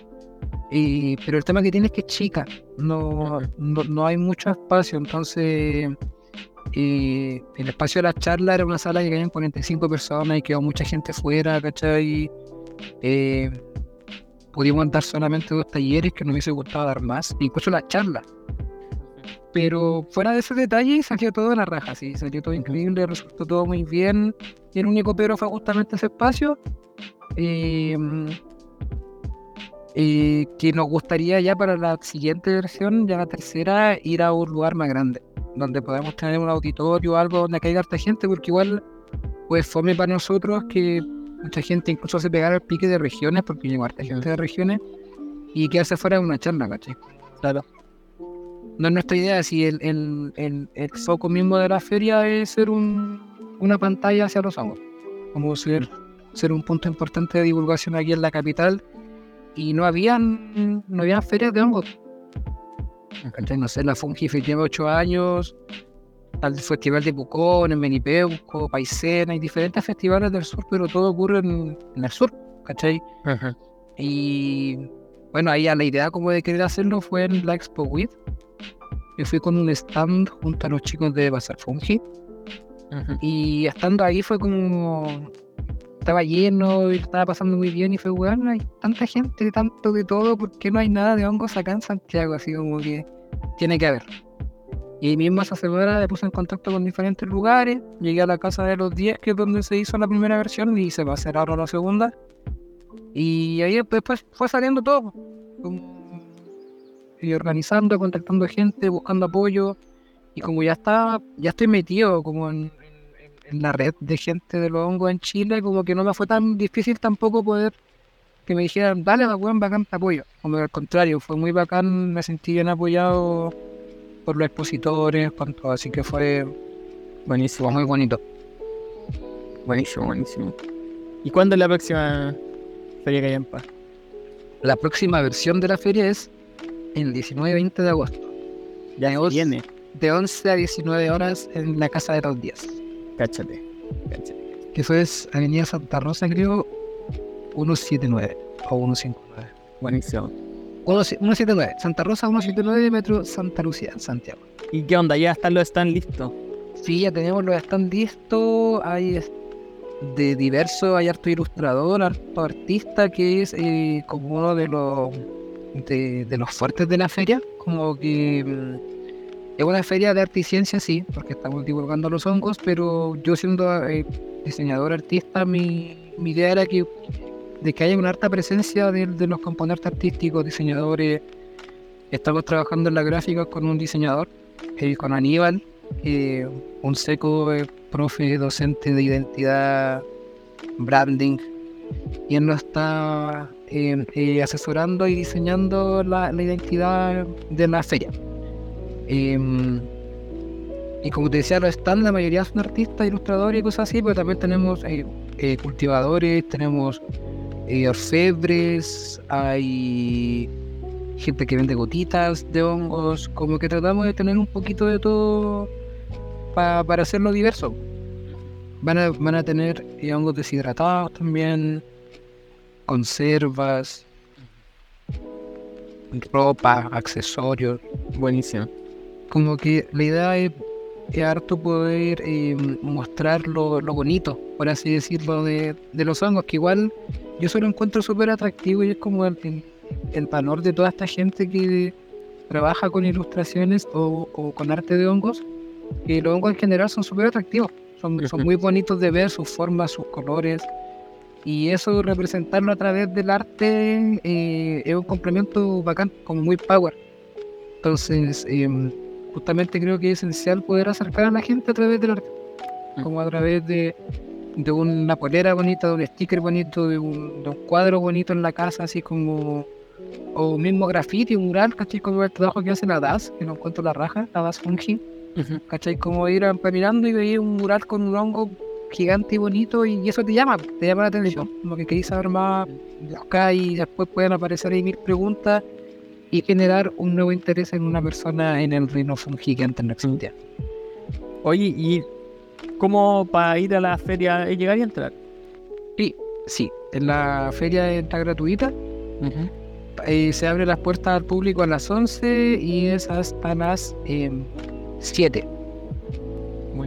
eh, pero el tema que tiene es que es chica, no, no, no hay mucho espacio, entonces eh, el espacio de la charla era una sala que cabían 45 personas y quedó mucha gente fuera, ¿cachai? Eh, pudimos dar solamente dos talleres que nos hubiese gustado dar más, incluso la charla. Pero fuera de ese detalle salió todo en la raja, sí, salió todo increíble, resultó todo muy bien. Y el único pero fue justamente ese espacio. eh, eh, que nos gustaría ya para la siguiente versión, ya la tercera, ir a un lugar más grande, donde podamos tener un auditorio o algo donde caiga harta gente, porque igual pues fome para nosotros que mucha gente incluso se pegara al pique de regiones, porque llegó harta gente de regiones, y quedarse fuera de una charla, ¿cachai? Claro. No es nuestra idea, si el, el, el, el foco mismo de la feria es ser un, una pantalla hacia los ojos, como ser, ser un punto importante de divulgación aquí en la capital, y no habían, no habían ferias de hongos. ¿Cachai? No sé, la Fungife lleva ocho años, al Festival de Pucón, en Menipeuco, Paisena, y diferentes festivales del sur, pero todo ocurre en, en el sur, ¿cachai? Y bueno, ahí la idea como de querer hacerlo fue en la Expo WIT. Yo fui con un stand junto a los chicos de Bazar Fungi. Y estando ahí fue como. Estaba lleno y estaba pasando muy bien. Y fue, weón, hay tanta gente, tanto de todo, ¿por qué no hay nada de hongos acá en Santiago? Así como que tiene que haber. Y mismo esa semana me puse en contacto con diferentes lugares. Llegué a la casa de los 10, que es donde se hizo la primera versión, y se va a hacer ahora la segunda. Y ahí después fue saliendo todo. y organizando, contactando gente, buscando apoyo. Y como ya estaba, ya estoy metido como en, en- la red de gente de los hongos en Chile, como que no me fue tan difícil tampoco poder que me dijeran, dale, bacán, bacán, te apoyo. Como que al contrario, fue muy bacán, me sentí bien apoyado por los expositores, todo, así que fue buenísimo, muy bonito. Buenísimo, buenísimo. ¿Y cuándo es la próxima Feria Callampa? La próxima versión de la feria es el 19 y 20 de agosto, Ya viene. de 11 a 19 horas en la Casa de los Días. Cáchate. Cáchate. Que eso es Avenida Santa Rosa, creo, 179 o 159. Buenísimo. 179, Santa Rosa 179, Metro Santa Lucía, Santiago. ¿Y qué onda? ¿Ya están los están listos? Sí, ya tenemos los están listos, hay de diversos, hay harto ilustrador, harto artista que es eh, como uno de los de, de los fuertes de la feria, como que mm, es una feria de arte y ciencia, sí, porque estamos divulgando los hongos, pero yo siendo eh, diseñador artista, mi, idea era que de que haya una harta presencia de, los componentes artísticos, diseñadores. Estamos trabajando en la gráfica con un diseñador, con Aníbal, un seco eh, profe docente de identidad, branding, y él nos está eh, asesorando y diseñando la identidad de la feria. Em, y como te decía, los stands, la mayoría son artistas, ilustradores y cosas así, pero también tenemos eh, eh, cultivadores, tenemos eh, orfebres, hay gente que vende gotitas de hongos, como que tratamos de tener un poquito de todo pa- para hacerlo diverso. Van a, van a tener hongos deshidratados también, conservas, ropa, accesorios. Buenísimo. Como que la idea es, es harto poder eh, mostrar lo, lo bonito, por así decirlo, de, de los hongos, que igual yo se lo encuentro súper atractivo y es como el, el- valor de toda esta gente que trabaja con ilustraciones o, o con arte de hongos, que los hongos en general son súper atractivos, son, <laughs> son muy bonitos de ver, sus formas, sus colores, y eso representarlo a través del arte eh, es un complemento bacán, como muy power. Entonces, em, justamente creo que es esencial poder acercar a la gente a través del arte, Mm. como a través de, de una polera bonita, de un sticker bonito, de un, de un cuadro bonito en la casa, así como, o mismo graffiti, un mural, ¿cachai? Como el trabajo que hace la DAS, que no encuentro la raja, la DAS Fungi. ¿cachai? Como ir caminando y veía un mural con un hongo gigante y bonito y eso te llama, te llama la atención, como que queréis saber más, buscar y después pueden aparecer ahí mil preguntas y generar un nuevo interés en una persona en el reino antes no existía. Oye, ¿y cómo para ir a la feria eh, llegar y entrar? Sí, sí, en la feria está gratuita, eh, se abre las puertas al público a las 11 y es hasta las em, 7.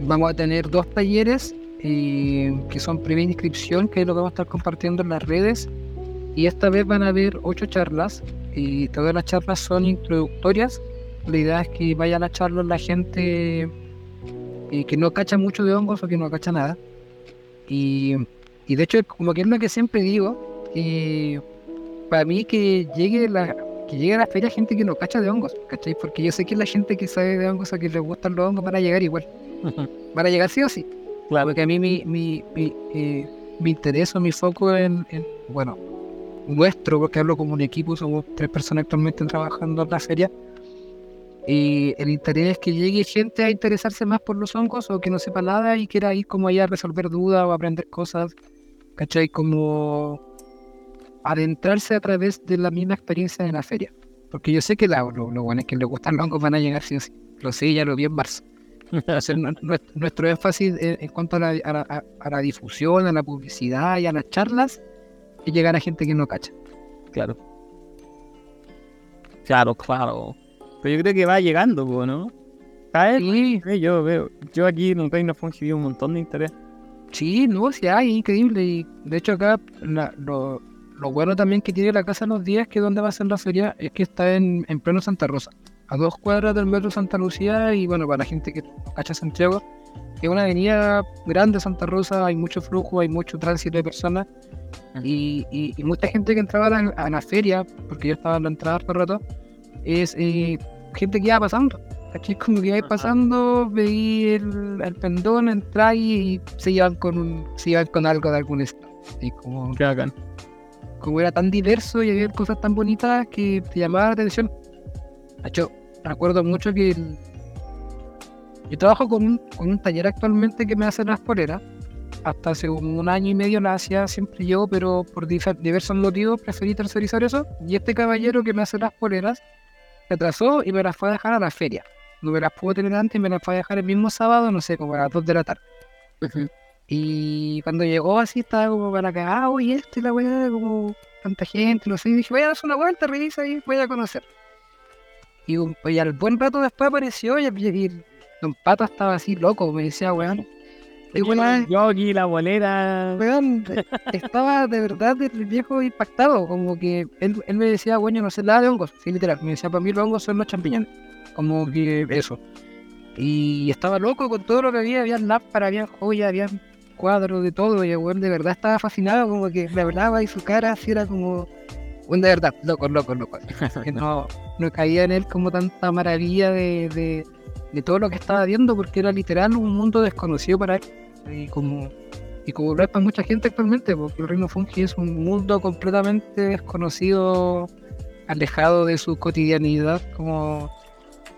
Vamos a tener dos talleres eh, que son previa inscripción, que es lo que vamos a estar compartiendo en las redes. Y esta vez van a haber ocho charlas y todas las charlas son introductorias. La idea es que vaya a las charlas la gente eh, que no cacha mucho de hongos o que no cacha nada. Y, y de hecho, como que es lo que siempre digo, eh, para mí que llegue la que llegue a la feria gente que no cacha de hongos, ¿cachai? Porque yo sé que la gente que sabe de hongos o que les gustan los hongos van a llegar igual. Van a llegar sí o sí. Claro. Porque a mí mi, mi, mi, eh, mi interés o mi foco en, en, bueno, nuestro, porque hablo como un equipo, somos tres personas actualmente trabajando en la feria. Y el interés es que llegue gente a interesarse más por los hongos o que no sepa nada y quiera ir como allá a resolver dudas o aprender cosas, ¿cachai? Como adentrarse a través de la misma experiencia de la feria. Porque yo sé que la, lo, lo bueno es que les gustan los hongos van a llegar sí o sí. Lo sé, ya lo vi en marzo. Entonces, <laughs> nu- nuestro, énfasis en, en cuanto a la, a, la, a la difusión, a la publicidad y a las charlas es llegar a gente que no cacha. Claro. Claro, claro. Pero yo creo que va llegando, ¿no? ¿Sabes? Sí, Eh, Yo veo, yo aquí en el Reino Fungi vi un montón de interés. sí, no, sí hay, increíble. Y de hecho acá la- lo, lo bueno también que tiene la Casa de los Días, que donde va a ser la feria, es que está en, en pleno Santa Rosa, a dos cuadras del metro Santa Lucía y bueno, para la gente que cacha Santiago, es una avenida grande Santa Rosa, hay mucho flujo, hay mucho tránsito de personas y, y- y mucha gente que entraba a la, a la feria, porque yo estaba en la entrada todo el rato, es eh, gente que iba pasando. ¿cachai? Como que iba pasando, veía el, el pendón, entrar y se iban con un, se iban con algo de algún estado. Y como, como era tan diverso y había cosas tan bonitas que te llamaban la atención. De hecho, recuerdo mucho que el- yo trabajo con un, con un taller actualmente que me hace las poleras. Hasta hace un, año y medio la hacía siempre yo, pero por diversos motivos preferí tercerizar eso. Y este caballero que me hace las poleras se atrasó y me las fue a dejar a la feria. No me las pudo tener antes y me las fue a dejar el mismo sábado, no sé, como a las 2 de la tarde. Y cuando llegó así estaba como para acá, ah, y esto y la weá, como tanta gente, no sé, y dije, voy a darse una vuelta, revisa y voy a conocer. Y al buen rato después apareció y, y Don Pato estaba así loco, me decía, weón, y weón, Yo aquí la bolera. weón, estaba de verdad el viejo impactado, como que él, él me decía, bueno, no sé nada de hongos, sí, literal, me decía, para mí los hongos son los champiñones, como que eso. Y estaba loco con todo lo que había, había lámparas, había joyas, había cuadros de todo, y el weón de verdad estaba fascinado, como que le hablaba y su cara así era como, weón de verdad, loco, loco, loco. <laughs> que no, no caía en él como tanta maravilla de, de, de todo lo que estaba viendo, porque era literal un mundo desconocido para él. Y como, y como lo es para mucha gente actualmente, porque el reino fungi es un mundo completamente desconocido, alejado de su cotidianidad. Como,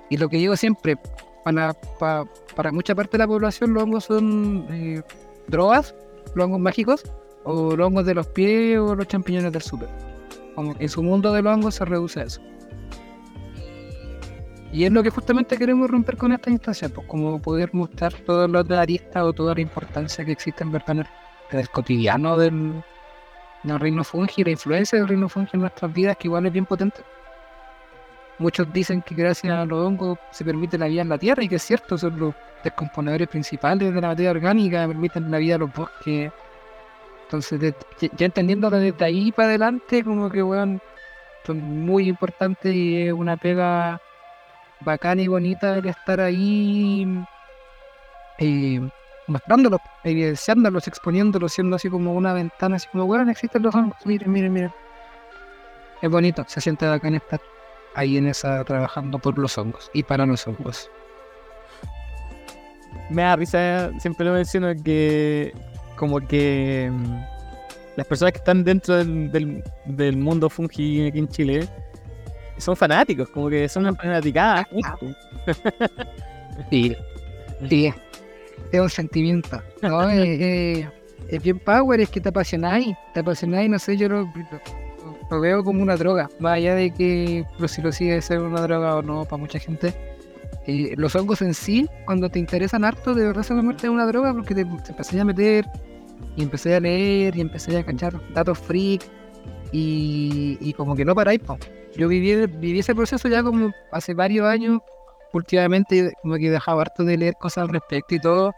y lo que digo siempre, para, para, para mucha parte de la población los hongos son eh, drogas, los hongos mágicos, o los hongos de los pies o los champiñones del súper. Como en su mundo de los hongos se reduce a eso. Y es lo que justamente queremos romper con esta instancia, pues como poder mostrar todas las aristas o toda la importancia que existe en verdad en el, cotidiano del, del reino fungi, la influencia del reino fungi en nuestras vidas, que igual es bien potente. Muchos dicen que gracias a los hongos se permite la vida en la tierra, y que es cierto, son los descomponedores principales de la materia orgánica, permiten la vida a los bosques. Entonces, de- ya- entendiéndolo desde ahí para adelante, como que, weón, son muy importantes y es una pega bacana y bonita el estar ahí eh, mostrándolos, evidenciándolos, exponiéndolos, siendo así como una ventana, así como, bueno, existen los hongos, miren, miren, miren. Es bonito, se siente bacán estar. ahí en esa trabajando por los hongos y para los hongos. Me da risa, siempre lo menciono, que como que mm, las personas que están dentro del, del, del mundo fungi aquí en Chile son fanáticos, como que son fanaticadas. <laughs> Sí, sí, es un sentimiento. No, <laughs> eh, eh, es bien power, es que te apasionáis, te apasionáis, no sé, yo lo, lo veo como una droga, más allá de que pero si lo sigue ser una droga o no para mucha gente. eh, los hongos en sí, cuando te interesan harto, de verdad se convierten en una droga porque te, te empecé a meter y empecé a leer y empecé a cachar datos freak y, y como que no paráis. po. Yo viví, viví ese proceso ya como hace varios años, últimamente como que he dejado harto de leer cosas al respecto y todo,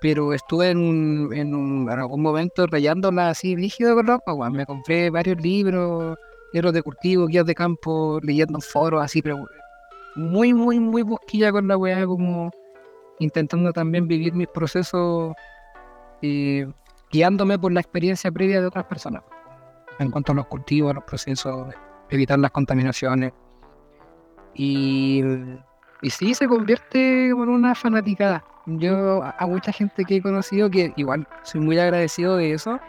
pero estuve en, un, en, algún momento rayándola así rígido con loco, weón. me compré varios libros, libros de cultivo, guías de campo, leyendo en foros así, pero muy, muy, muy busquilla con la weá, como intentando también vivir mis procesos eh, guiándome por la experiencia previa de otras personas en cuanto a los cultivos, a los procesos, evitar las contaminaciones. Y, y sí, se convierte en una fanaticada. Yo a mucha gente que he conocido, que igual soy muy agradecido de eso,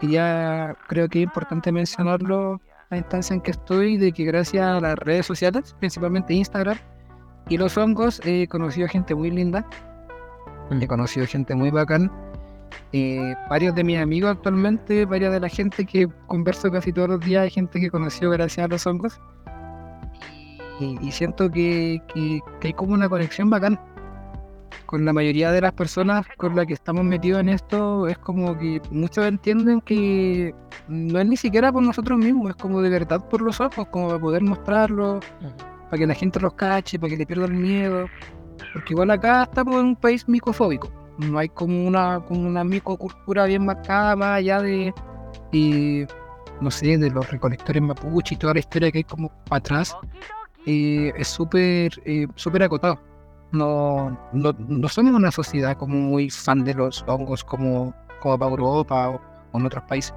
y ya creo que es importante mencionarlo la instancia en que estoy, de que gracias a las redes sociales, principalmente Instagram, y los hongos, he conocido gente muy linda, he conocido gente muy bacán. Eh, varios de mis amigos actualmente, varias de la gente que converso casi todos los días, hay gente que conoció gracias a los hongos. Y, y siento que, que- que hay como una conexión bacán. Con la mayoría de las personas con las que estamos metidos en esto, es como que muchos entienden que no es ni siquiera por nosotros mismos, es como de verdad por los ojos, como para poder mostrarlo, para que la gente los cache, para que le pierda el miedo. Porque igual acá estamos en un país micofóbico. No hay como una, como una micocultura bien marcada más allá de, eh, no sé, de los recolectores mapuche y toda la historia que hay como para atrás. eh, es súper eh, súper acotado. No, no, no somos una sociedad como muy fan de los hongos como, como para Europa o, o en otros países.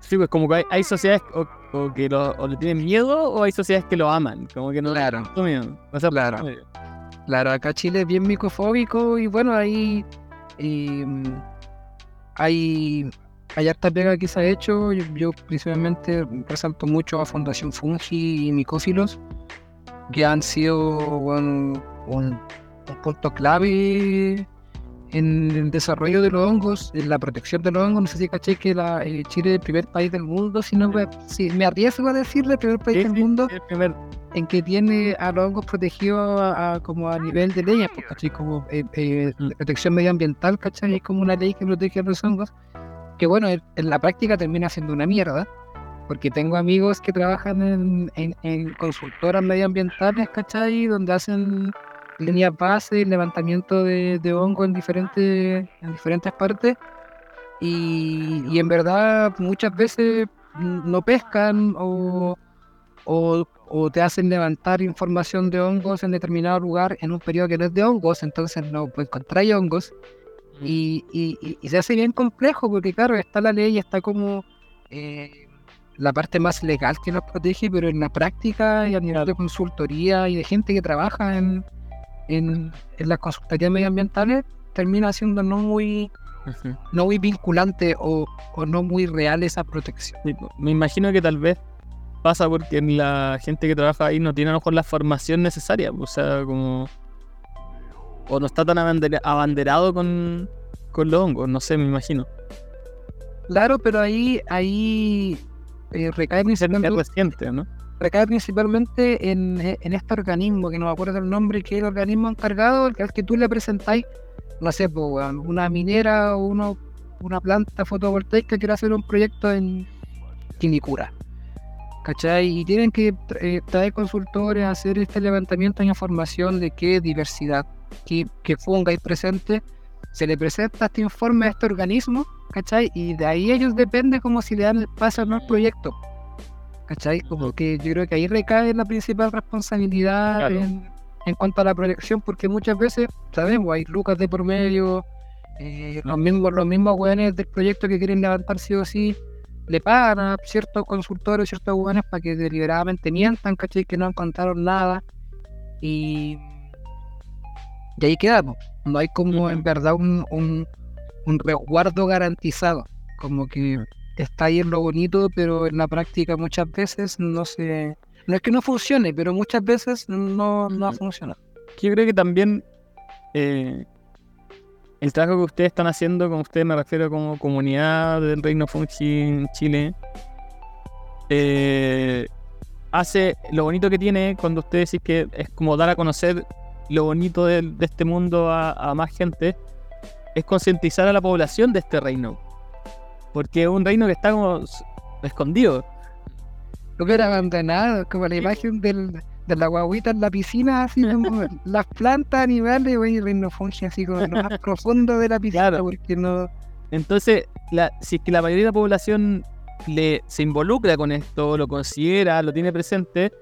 Sí, pues como que hay, hay sociedades o, o que lo, o le tienen miedo o hay sociedades que lo aman, como que no Claro. miedo. O sea, Claro. Claro, acá Chile es bien micofóbico y bueno, ahí eh, hay, hay harta pega que se ha hecho. Yo, yo principalmente resalto mucho a Fundación Fungi y Micófilos, que han sido bueno, un, un punto clave en el desarrollo de los hongos, en la protección de los hongos. No sé si caché que la, eh, Chile es el primer país del mundo, si no me, si me arriesgo a decirle, el primer país Sí, del sí, mundo el primer- en que tiene a los hongos protegidos a, a- como a nivel de leyes, pues, ¿cachai? Como eh, eh, protección medioambiental, ¿cachai? Es como una ley que protege a los hongos, que bueno, en, en la práctica termina siendo una mierda, porque tengo amigos que trabajan en, en- en consultoras medioambientales, ¿cachai? Donde hacen líneas base, levantamiento de, de hongo en diferentes, en diferentes partes, y, y en verdad muchas veces no pescan o o, o te hacen levantar información de hongos en determinado lugar en un periodo que no es de hongos, entonces no pues, encontráis hongos. Y, y- y- y se hace bien complejo porque claro, está la ley, está como eh, la parte más legal que nos protege, pero en la práctica y a nivel de consultoría y de gente que trabaja en, en, en las consultorías medioambientales termina siendo no muy, no muy vinculante o, o no muy real esa protección. Me imagino que tal vez pasa porque la gente que trabaja ahí no tiene a lo mejor la formación necesaria, o sea, como... O no está tan abandera- abanderado con, con los hongos, no sé, me imagino. Claro, pero ahí, ahí eh, recae Es principalmente, reciente, ¿no? recae principalmente en, en este organismo, que no me acuerdo el nombre, que es el organismo encargado, al que tú le presentáis, no sé, una minera o uno, una planta fotovoltaica que quiere hacer un proyecto en Quilicura. ¿Cachai? Y tienen que eh, traer consultores, hacer este levantamiento de información de qué diversidad, qué, qué funga hay presente. Se le presenta este informe a este organismo, ¿cachai? Y de ahí ellos depende como si le dan el paso o no al proyecto. ¿Cachai? Como que yo creo que ahí recae la principal responsabilidad Claro. en, en cuanto a la proyección, porque muchas veces, sabemos, hay lucas de por medio, eh, los mismos, los mismos weones del proyecto que quieren levantar sí o sí, le pagan a ciertos consultores, ciertos buenos para que deliberadamente mientan, ¿cachai? Que no encontraron nada. Y, y ahí quedamos. No hay como en verdad un, un, un resguardo garantizado. Como que está ahí en lo bonito, pero en la práctica muchas veces no se... No es que no funcione, pero muchas veces no, no funciona. Yo creo que también eh, el trabajo que ustedes están haciendo, con ustedes me refiero como comunidad del Reino Fungi en Chile, eh, hace lo bonito que tiene cuando ustedes decís que es como dar a conocer lo bonito de, de este mundo a, a más gente, es concientizar a la población de este reino. Porque es un reino que está como escondido. Que era abandonado, como la imagen del, de la guaguita en la piscina, así <laughs> como las plantas, animales, güey, fungi así como lo más <laughs> profundo de la piscina, Claro. porque no... Entonces, la, si es que la mayoría de la población le, se involucra con esto, lo considera, lo tiene presente,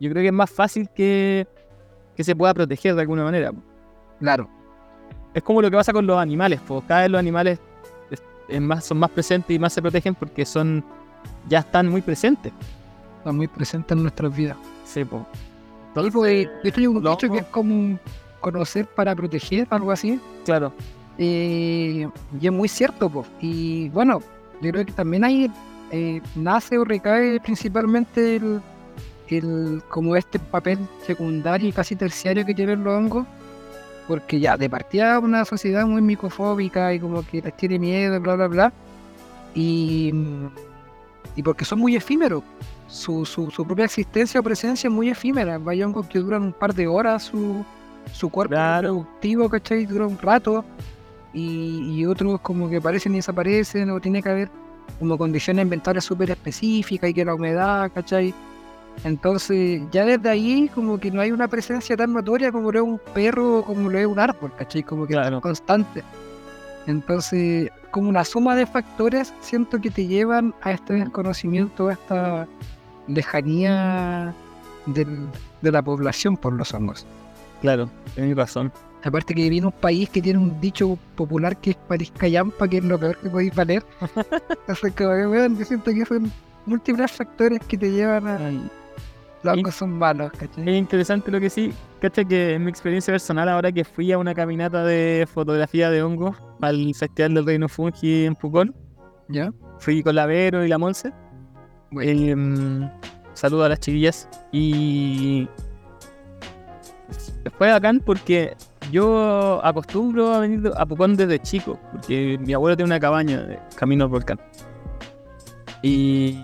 yo creo que es más fácil que, que se pueda proteger de alguna manera. Claro, Es como lo que pasa con los animales, pues cada vez los animales es- es más, son más presentes y más se protegen porque son ya están muy presentes. está muy presente en nuestras vidas. Sí, pues. Y pues, de lo- dicho que es como conocer para proteger, algo así. Claro, Eh, y es muy cierto, pues. Y bueno, yo creo que también ahí eh, nace o recae principalmente el, el- como este papel secundario y casi terciario que tienen los hongos. Porque ya, de partida una sociedad muy micofóbica y como que les tiene miedo, bla, bla, bla. Y, y porque son muy efímeros. Su, su, su propia existencia o presencia es muy efímera. Hay hongos que duran un par de horas, su, su cuerpo Claro. reproductivo, ¿cachai? Dura un rato y, y otros como que aparecen y desaparecen, o tiene que haber como condiciones ambientales súper específicas y que la humedad, ¿cachai? Entonces, ya desde ahí como que no hay una presencia tan notoria como lo es un perro o como lo es un árbol, ¿cachai? Como que Claro. es constante. Entonces, como una suma de factores, siento que te llevan a este desconocimiento, a esta lejanía del- de la población por los hongos. claro, tenés razón. Aparte que viene un país que tiene un dicho popular que es parezca yampa, que es lo peor que podéis valer. <laughs> Como que, weón, yo siento que son múltiples factores que te llevan a... Los hongos son malos, Es ¿cachai? interesante lo que sí, cacha que en mi experiencia personal, ahora que fui a una caminata de fotografía de hongos al Festival del Reino Fungi en Pucón, ¿Ya? fui con la Vero y la Monse. Eh, saludo a las chiquillas. Y fue bacán porque yo acostumbro a venir a Pucón desde chico, porque mi abuelo tiene una cabaña de camino al volcán. Y,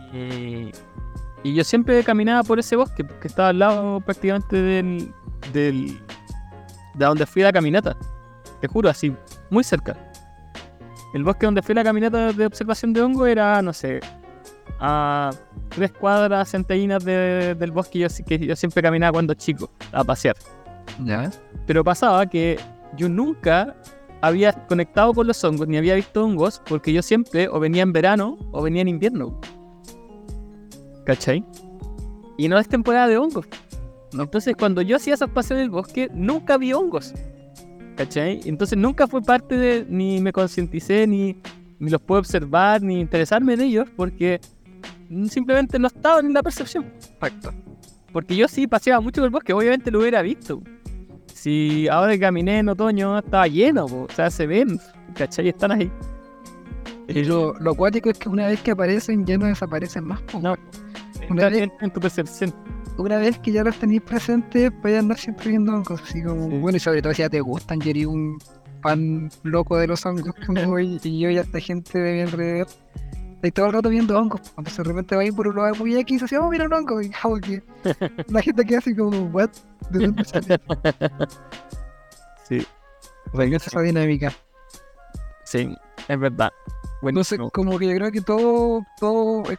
y yo siempre caminaba por ese bosque, que estaba al lado prácticamente del, del de donde fui a la caminata. Te juro, así, muy cerca. El bosque donde fui a la caminata de observación de hongo era, no sé, a tres cuadras centellinas de- del bosque yo, que yo siempre caminaba cuando chico, a pasear. ¿Ya? Pero pasaba que yo nunca había conectado con los hongos, ni había visto hongos, porque yo siempre o venía en verano o venía en invierno. ¿Cachai? Y no es temporada de hongos. Entonces, cuando yo hacía esos paseos en el bosque, nunca vi hongos. ¿Cachai? Entonces, nunca fue parte de. ni me concienticé, ni, ni los pude observar, ni interesarme en ellos, porque simplemente no estaba en la percepción. Exacto. Porque yo sí paseaba mucho por el bosque, obviamente lo hubiera visto. Si ahora que caminé en otoño estaba lleno, po, o sea, se ven, ¿cachai? Están ahí. Y lo, lo cuático es que una vez que aparecen ya no desaparecen más. po. No, Una vez- en, en tu percepción. Una vez que ya los tenéis presentes, pueden andar siempre viendo hongos. Así como, Sí. bueno, y sobre todo si ya te gustan, yo eres un fan loco de los hongos. como, y, y yo y hasta gente de mi alrededor. Estoy todo el rato viendo hongos. Cuando de repente va a ir por un lugar muy X y así, vamos a mirar un hongo. Y como que la gente queda así como, ¿what? ¿De dónde sale Sí, esa dinámica? sí, es verdad. Bueno, Entonces, como que yo creo que todo, todo, eh,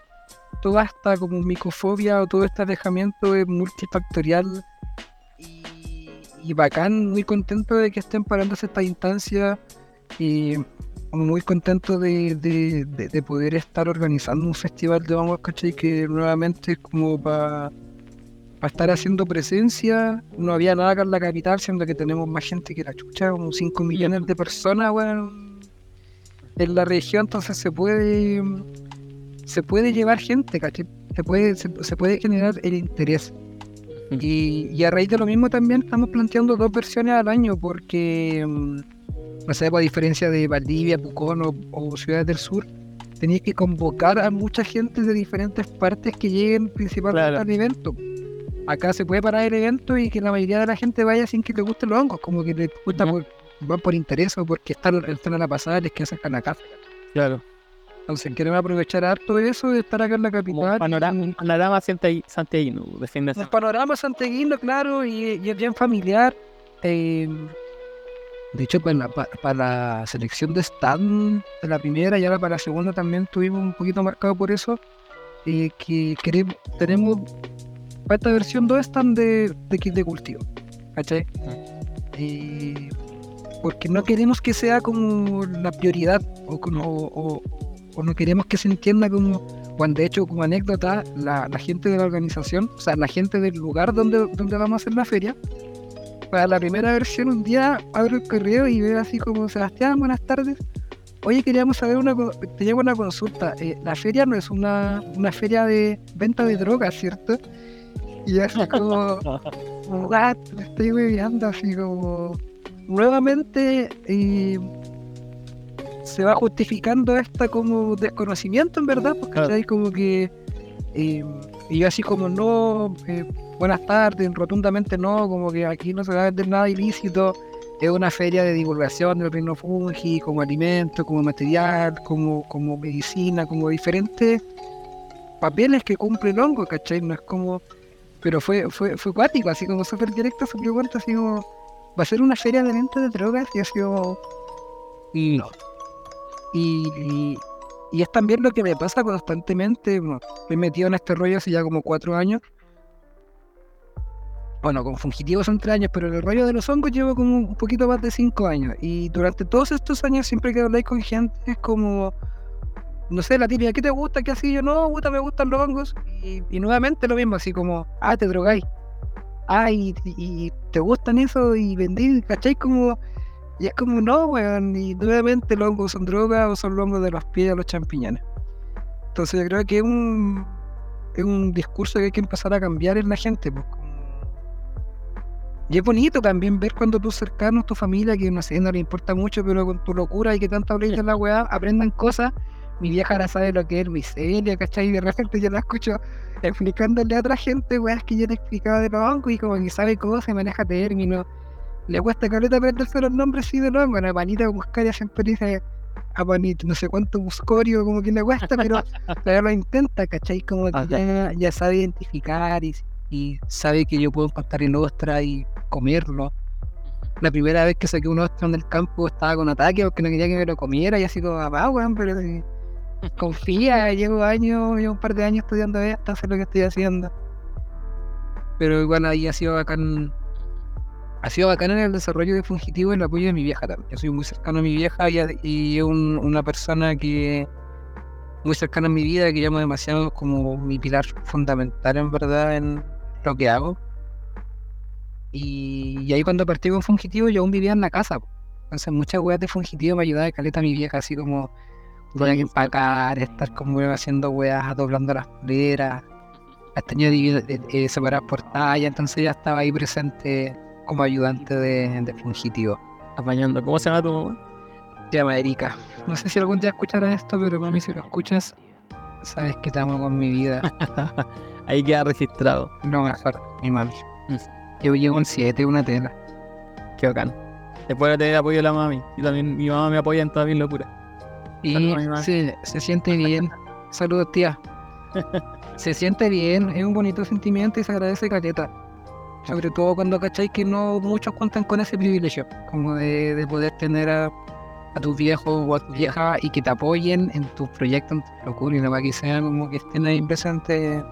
toda esta como micofobia o todo este alejamiento es multifactorial y, y bacán, muy contento de que estén parándose estas instancias y muy contento de, de- de- de poder estar organizando un festival de hongos, ¿cachai? Que nuevamente es como para estar haciendo presencia. No había nada acá en la capital, siendo que tenemos más gente que la chucha, como 5 millones de personas, weón, en la región, entonces se puede se puede llevar gente, ¿cachai? Se puede, se, se puede generar el interés. Y, y a raíz de lo mismo también estamos planteando dos versiones al año, porque, mm, no sé, pues, a diferencia de Valdivia, Pucón o, o ciudades del sur, tenéis que convocar a mucha gente de diferentes partes que lleguen principalmente Claro. al evento. Acá se puede parar el evento y que la mayoría de la gente vaya sin que le gusten los hongos, como que le gusta por, van por interés o porque están, están a la pasada les que sacan la casa. Claro. Entonces queremos aprovechar harto eso de estar acá en la capital. panorama, un panorama santiagui- santiaguino, de fin de Un semana. panorama santiaguino, claro, y, y es bien familiar. eh, de hecho, para la, pa- para la selección de stand de la primera y ahora para la segunda también tuvimos un poquito marcado por eso. eh, que queremos, tenemos para esta versión dos stand de, de kit de cultivo. ¿Cachai? Eh, porque no queremos que sea como la prioridad o- o- o no queremos que se entienda como bueno, de hecho, como anécdota, la, la gente de la organización, o sea, la gente del lugar donde, donde vamos a hacer la feria, para la primera versión un día abro el correo y veo así como, Sebastián, buenas tardes. Oye, queríamos saber una, te una consulta. eh, la feria no es una, una feria de venta de drogas, ¿cierto? Y así <laughs> como, what, me estoy bebiendo así como... Nuevamente eh, se va justificando esta como desconocimiento en verdad, porque Claro. hay como que... eh, y yo así como no, eh, buenas tardes, rotundamente no, como que aquí no se va a vender nada ilícito, es una feria de divulgación del reino fungi, como alimento, como material, como, como medicina, como diferentes papeles que cumple el hongo, ¿cachai? No es como... Pero fue, fue, fue cuático, así como súper directa su pregunta, así como, ¿va a ser una feria de venta de drogas? Y así como, no. Y, y, es también lo que me pasa constantemente, me he metido en este rollo hace ya como cuatro años. Bueno, con fungitivos son tres años, pero el rollo de los hongos llevo como un poquito más de cinco años. Y durante todos estos años, siempre que habláis con gente, es como, no sé, la típica, ¿qué te gusta? ¿Qué así? Yo, no, puta, me gustan los hongos. Y, y nuevamente lo mismo, así como, ah, te drogáis. Ah, y, te gustan eso y vendí, ¿cachai? Como, y es como, no, weón. Y nuevamente los hongos son drogas o son los hongos de los pies a los champiñones. Entonces yo creo que es un, es un discurso que hay que empezar a cambiar en la gente. Pues, y es bonito también ver cuando tus cercanos, tu familia, que no sé, no le importa mucho, pero con tu locura y que tanta habléis de la weá, aprendan cosas. Mi vieja ahora sabe lo que es miseria, ¿cachai? Y de repente yo la escucho explicándole a otra gente, weas que yo le explicaba de los hongos y como que sabe cosas, maneja términos. Le cuesta caleta aprenderse los nombres sí de los hongos. La panita buscaria siempre dice apanito, no sé cuánto buscorio, como que le cuesta, pero, <laughs> pero lo intenta, ¿cachai? Como que ya, ya sabe identificar y, y sabe que yo puedo encontrar el ostra y comerlo. La primera vez que saqué un ostra en el campo estaba con ataque porque no quería que me lo comiera y así como, papá, weón, pero <laughs> confía, llevo años, llevo un par de años estudiando esto, sé lo que estoy haciendo. Pero igual ahí ha sido bacán, ha sido bacán en el desarrollo de Fungitivo y el apoyo de mi vieja también. Yo soy muy cercano a mi vieja y es un- una persona que muy cercana a mi vida, que llamo demasiado como mi pilar fundamental en verdad en lo que hago. Y, y ahí cuando partí con Fungitivo yo aún vivía en la casa. po. Entonces muchas weas de Fungitivo me ayudaba de caleta mi vieja, así como tenía que empacar, estar como haciendo weas, doblando las poleras. Las tenía eh, eh, separadas por talla, entonces ya estaba ahí presente como ayudante de, de Fungitivo. Apañando. ¿Cómo se llama tu mamá? Se llama Erika. No sé si algún día escucharás esto, pero mami, si lo escuchas, sabes que te amo con mi vida. <laughs> Ahí queda registrado. Lo mejor, mi mami. Mm. Yo llevo un 7, una tela. Qué bacán. Después de tener apoyo de la mami. Y también mi mamá me apoya en todas mis locuras. Y Saludos se, se siente bien. Saludos, tía. <laughs> se siente bien, es un bonito sentimiento y se agradece caleta. Sobre todo cuando cacháis que no muchos cuentan con ese privilegio, como de, de poder tener a, a tus viejos o a tu vieja y que te apoyen en tus proyectos, en tus locuras y nada que sean como que estén ahí presentes.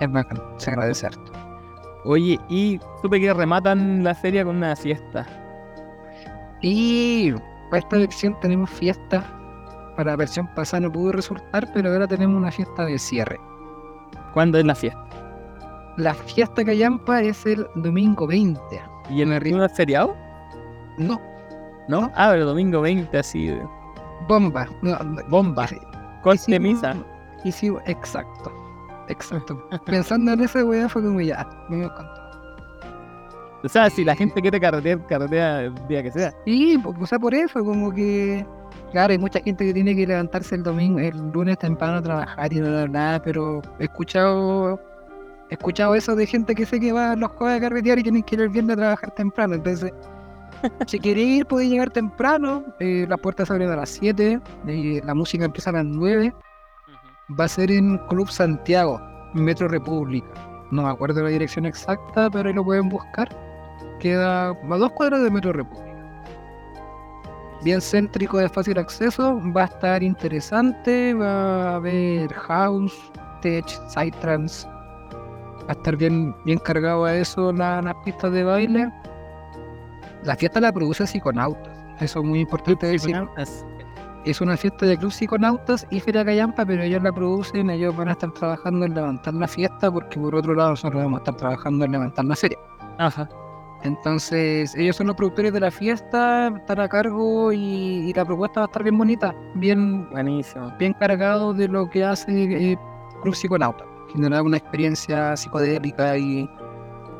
Es bacán, se agradece harto. Oye, y supe que rematan la feria con una fiesta. Y para esta versión tenemos fiesta. Para la versión pasada no pudo resultar, pero ahora tenemos una fiesta de cierre. ¿Cuándo es la fiesta? La fiesta Callampa es el domingo 20. ¿Y el río. 21 es feriado? No, ¿No? Ah, pero domingo 20, así. de- bomba. No, no, Bomba. sí, hicimos- misa. hicimos, exacto, exacto. Pensando en esa weá fue como ya, vamos con todo. O sea, si la gente quiere carretear, carretea el día que sea. Po- o sea, por eso, como que, claro, hay mucha gente que tiene que levantarse el domingo, el lunes temprano a trabajar y no bla, pero he escuchado, he escuchado eso de gente que sé que va los jueves a carretear y tienen que ir el viernes a trabajar temprano. Entonces, <laughs> si queréis ir, podéis llegar temprano, eh, las puertas se abren a las 7, eh, la música empieza a las 9, va a ser en Club Santiago, Metro República. No me acuerdo la dirección exacta, pero ahí lo pueden buscar. Queda a dos cuadras de Metro República. Bien céntrico, de fácil acceso, va a estar interesante, va a haber house, tech, psytrance, va a estar bien, bien cargado a eso la- las pistas de baile. La fiesta la produce Psiconautas, eso es muy importante decir. Psiconautas. Es una fiesta de Club Psiconautas y Feria Callampa, pero ellos la producen, ellos van a estar trabajando en levantar la fiesta, porque por otro lado nosotros vamos a estar trabajando en levantar la feria. Ajá. Entonces, ellos son los productores de la fiesta, están a cargo y, y la propuesta va a estar bien bonita, bien, Buenísimo. bien cargado de lo que hace eh, Club Psiconauta. Generar una experiencia psicodélica y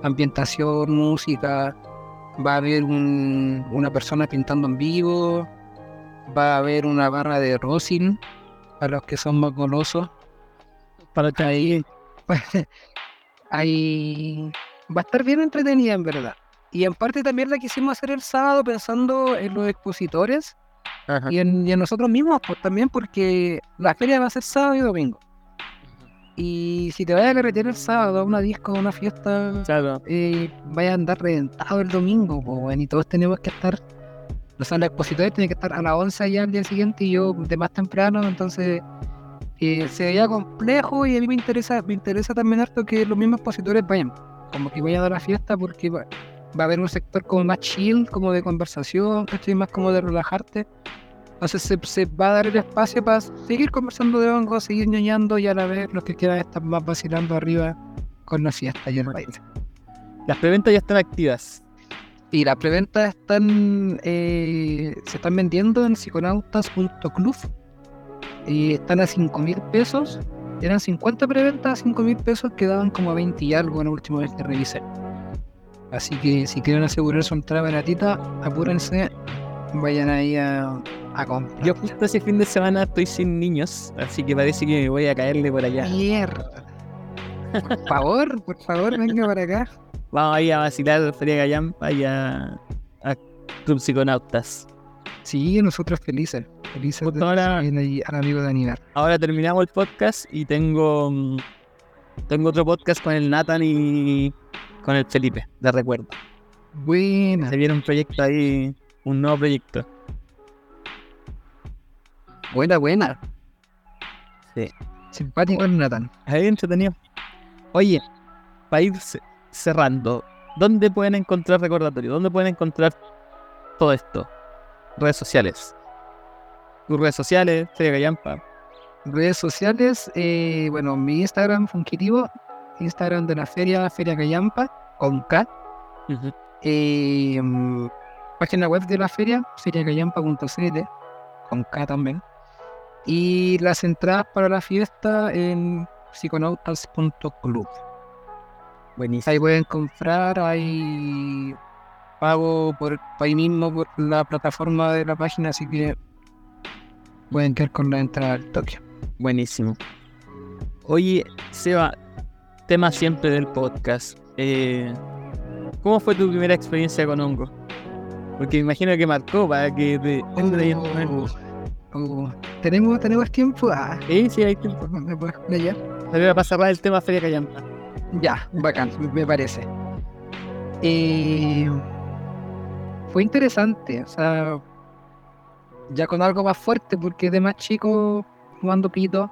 ambientación, música. Va a haber un- una persona pintando en vivo. Va a haber una barra de rosin para los que son más golosos. Para Ahí, <laughs> ahí va a estar bien entretenida en verdad. Y en parte también la quisimos hacer el sábado pensando en los expositores Ajá. y en, y en nosotros mismos, pues también porque la feria va a ser sábado y domingo. Y si te vayas a carretear el sábado a una disco, a una fiesta, eh, vaya a andar reventado el domingo, pues, bueno, y todos tenemos que estar, o sea, los expositores tienen que estar a las 11 ya al día siguiente y yo de más temprano, entonces eh, se veía complejo y a mí me interesa, me interesa también harto que los mismos expositores vayan, como que vayan a la fiesta porque va, va a haber un sector como más chill, como de conversación, ¿cachai? Más como de relajarte. Entonces se, se va a dar el espacio para seguir conversando de hongo, seguir ñoñando y a la vez los que quieran estar más vacilando arriba con la fiesta y el baile. Las preventas ya están activas. Y las preventas están eh, se están vendiendo en psiconautas.club y están a 5 mil pesos. Eran 50 preventas a 5 mil pesos, quedaban como a 20 y algo en la última vez que revisé. Así que si quieren asegurar su entrada baratita, apúrense, vayan ahí a, a comprar. Yo justo ese fin de semana estoy sin niños, así que parece que me voy a caerle por allá. Mierda. Por favor, por favor, venga para acá. Vamos ahí a vacilar Feria Gallampa y a, a Club Psiconautas. Sí, nosotros felices. Felices Justo de ahora- al amigo de Aníbal. Ahora terminamos el podcast y tengo mm, tengo otro podcast con el Nathan y con el Felipe, de recuerdo. Buena. Se viene un proyecto ahí, un nuevo proyecto. Buena, buena. Sí. Simpático el Nathan. Ahí entretenido. Oye, para ir ce- cerrando, ¿dónde pueden encontrar recordatorio? ¿Dónde pueden encontrar todo esto? Redes sociales. Tus redes sociales, Feria Gallampa. Redes sociales, eh, bueno, mi Instagram Funkitivo, Instagram de la feria, Feria Callampa, con K. Eh, página web de la feria, feriacallampa.cl, con K también. Y las entradas para la fiesta en psiconautas.club. Buenísimo. Ahí pueden comprar, hay pago por ahí mismo por la plataforma de la página, así que pueden quedar con la entrada al toque. Buenísimo. Oye, Seba, tema siempre del podcast. Eh, ¿Cómo fue tu primera experiencia con hongo? Porque me imagino que marcó para que te Oh, oh. ¿Tenemos, ¿Tenemos tiempo? Ah, Sí, sí, hay tiempo. ¿Me puedes explayar? Pero para cerrar el tema Feria Callampa. Ya, bacán, me parece. Eh, fue interesante, o sea, ya con algo más fuerte, porque de más chico, fumando pito.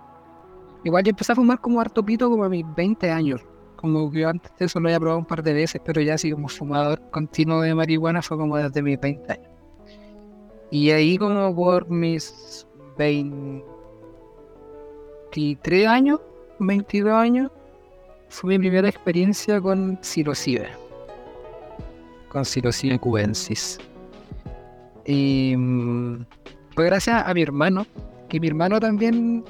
Igual yo empecé a fumar como harto pito como a mis 20 años. Como que antes de eso lo había probado un par de veces, pero ya así como fumador continuo de marihuana fue como desde mis 20 años. Y ahí como por mis 23 años, 22 años, fue mi primera experiencia con psilocibe. Con psilocibe cubensis. Y mm, fue gracias a mi hermano, que mi hermano también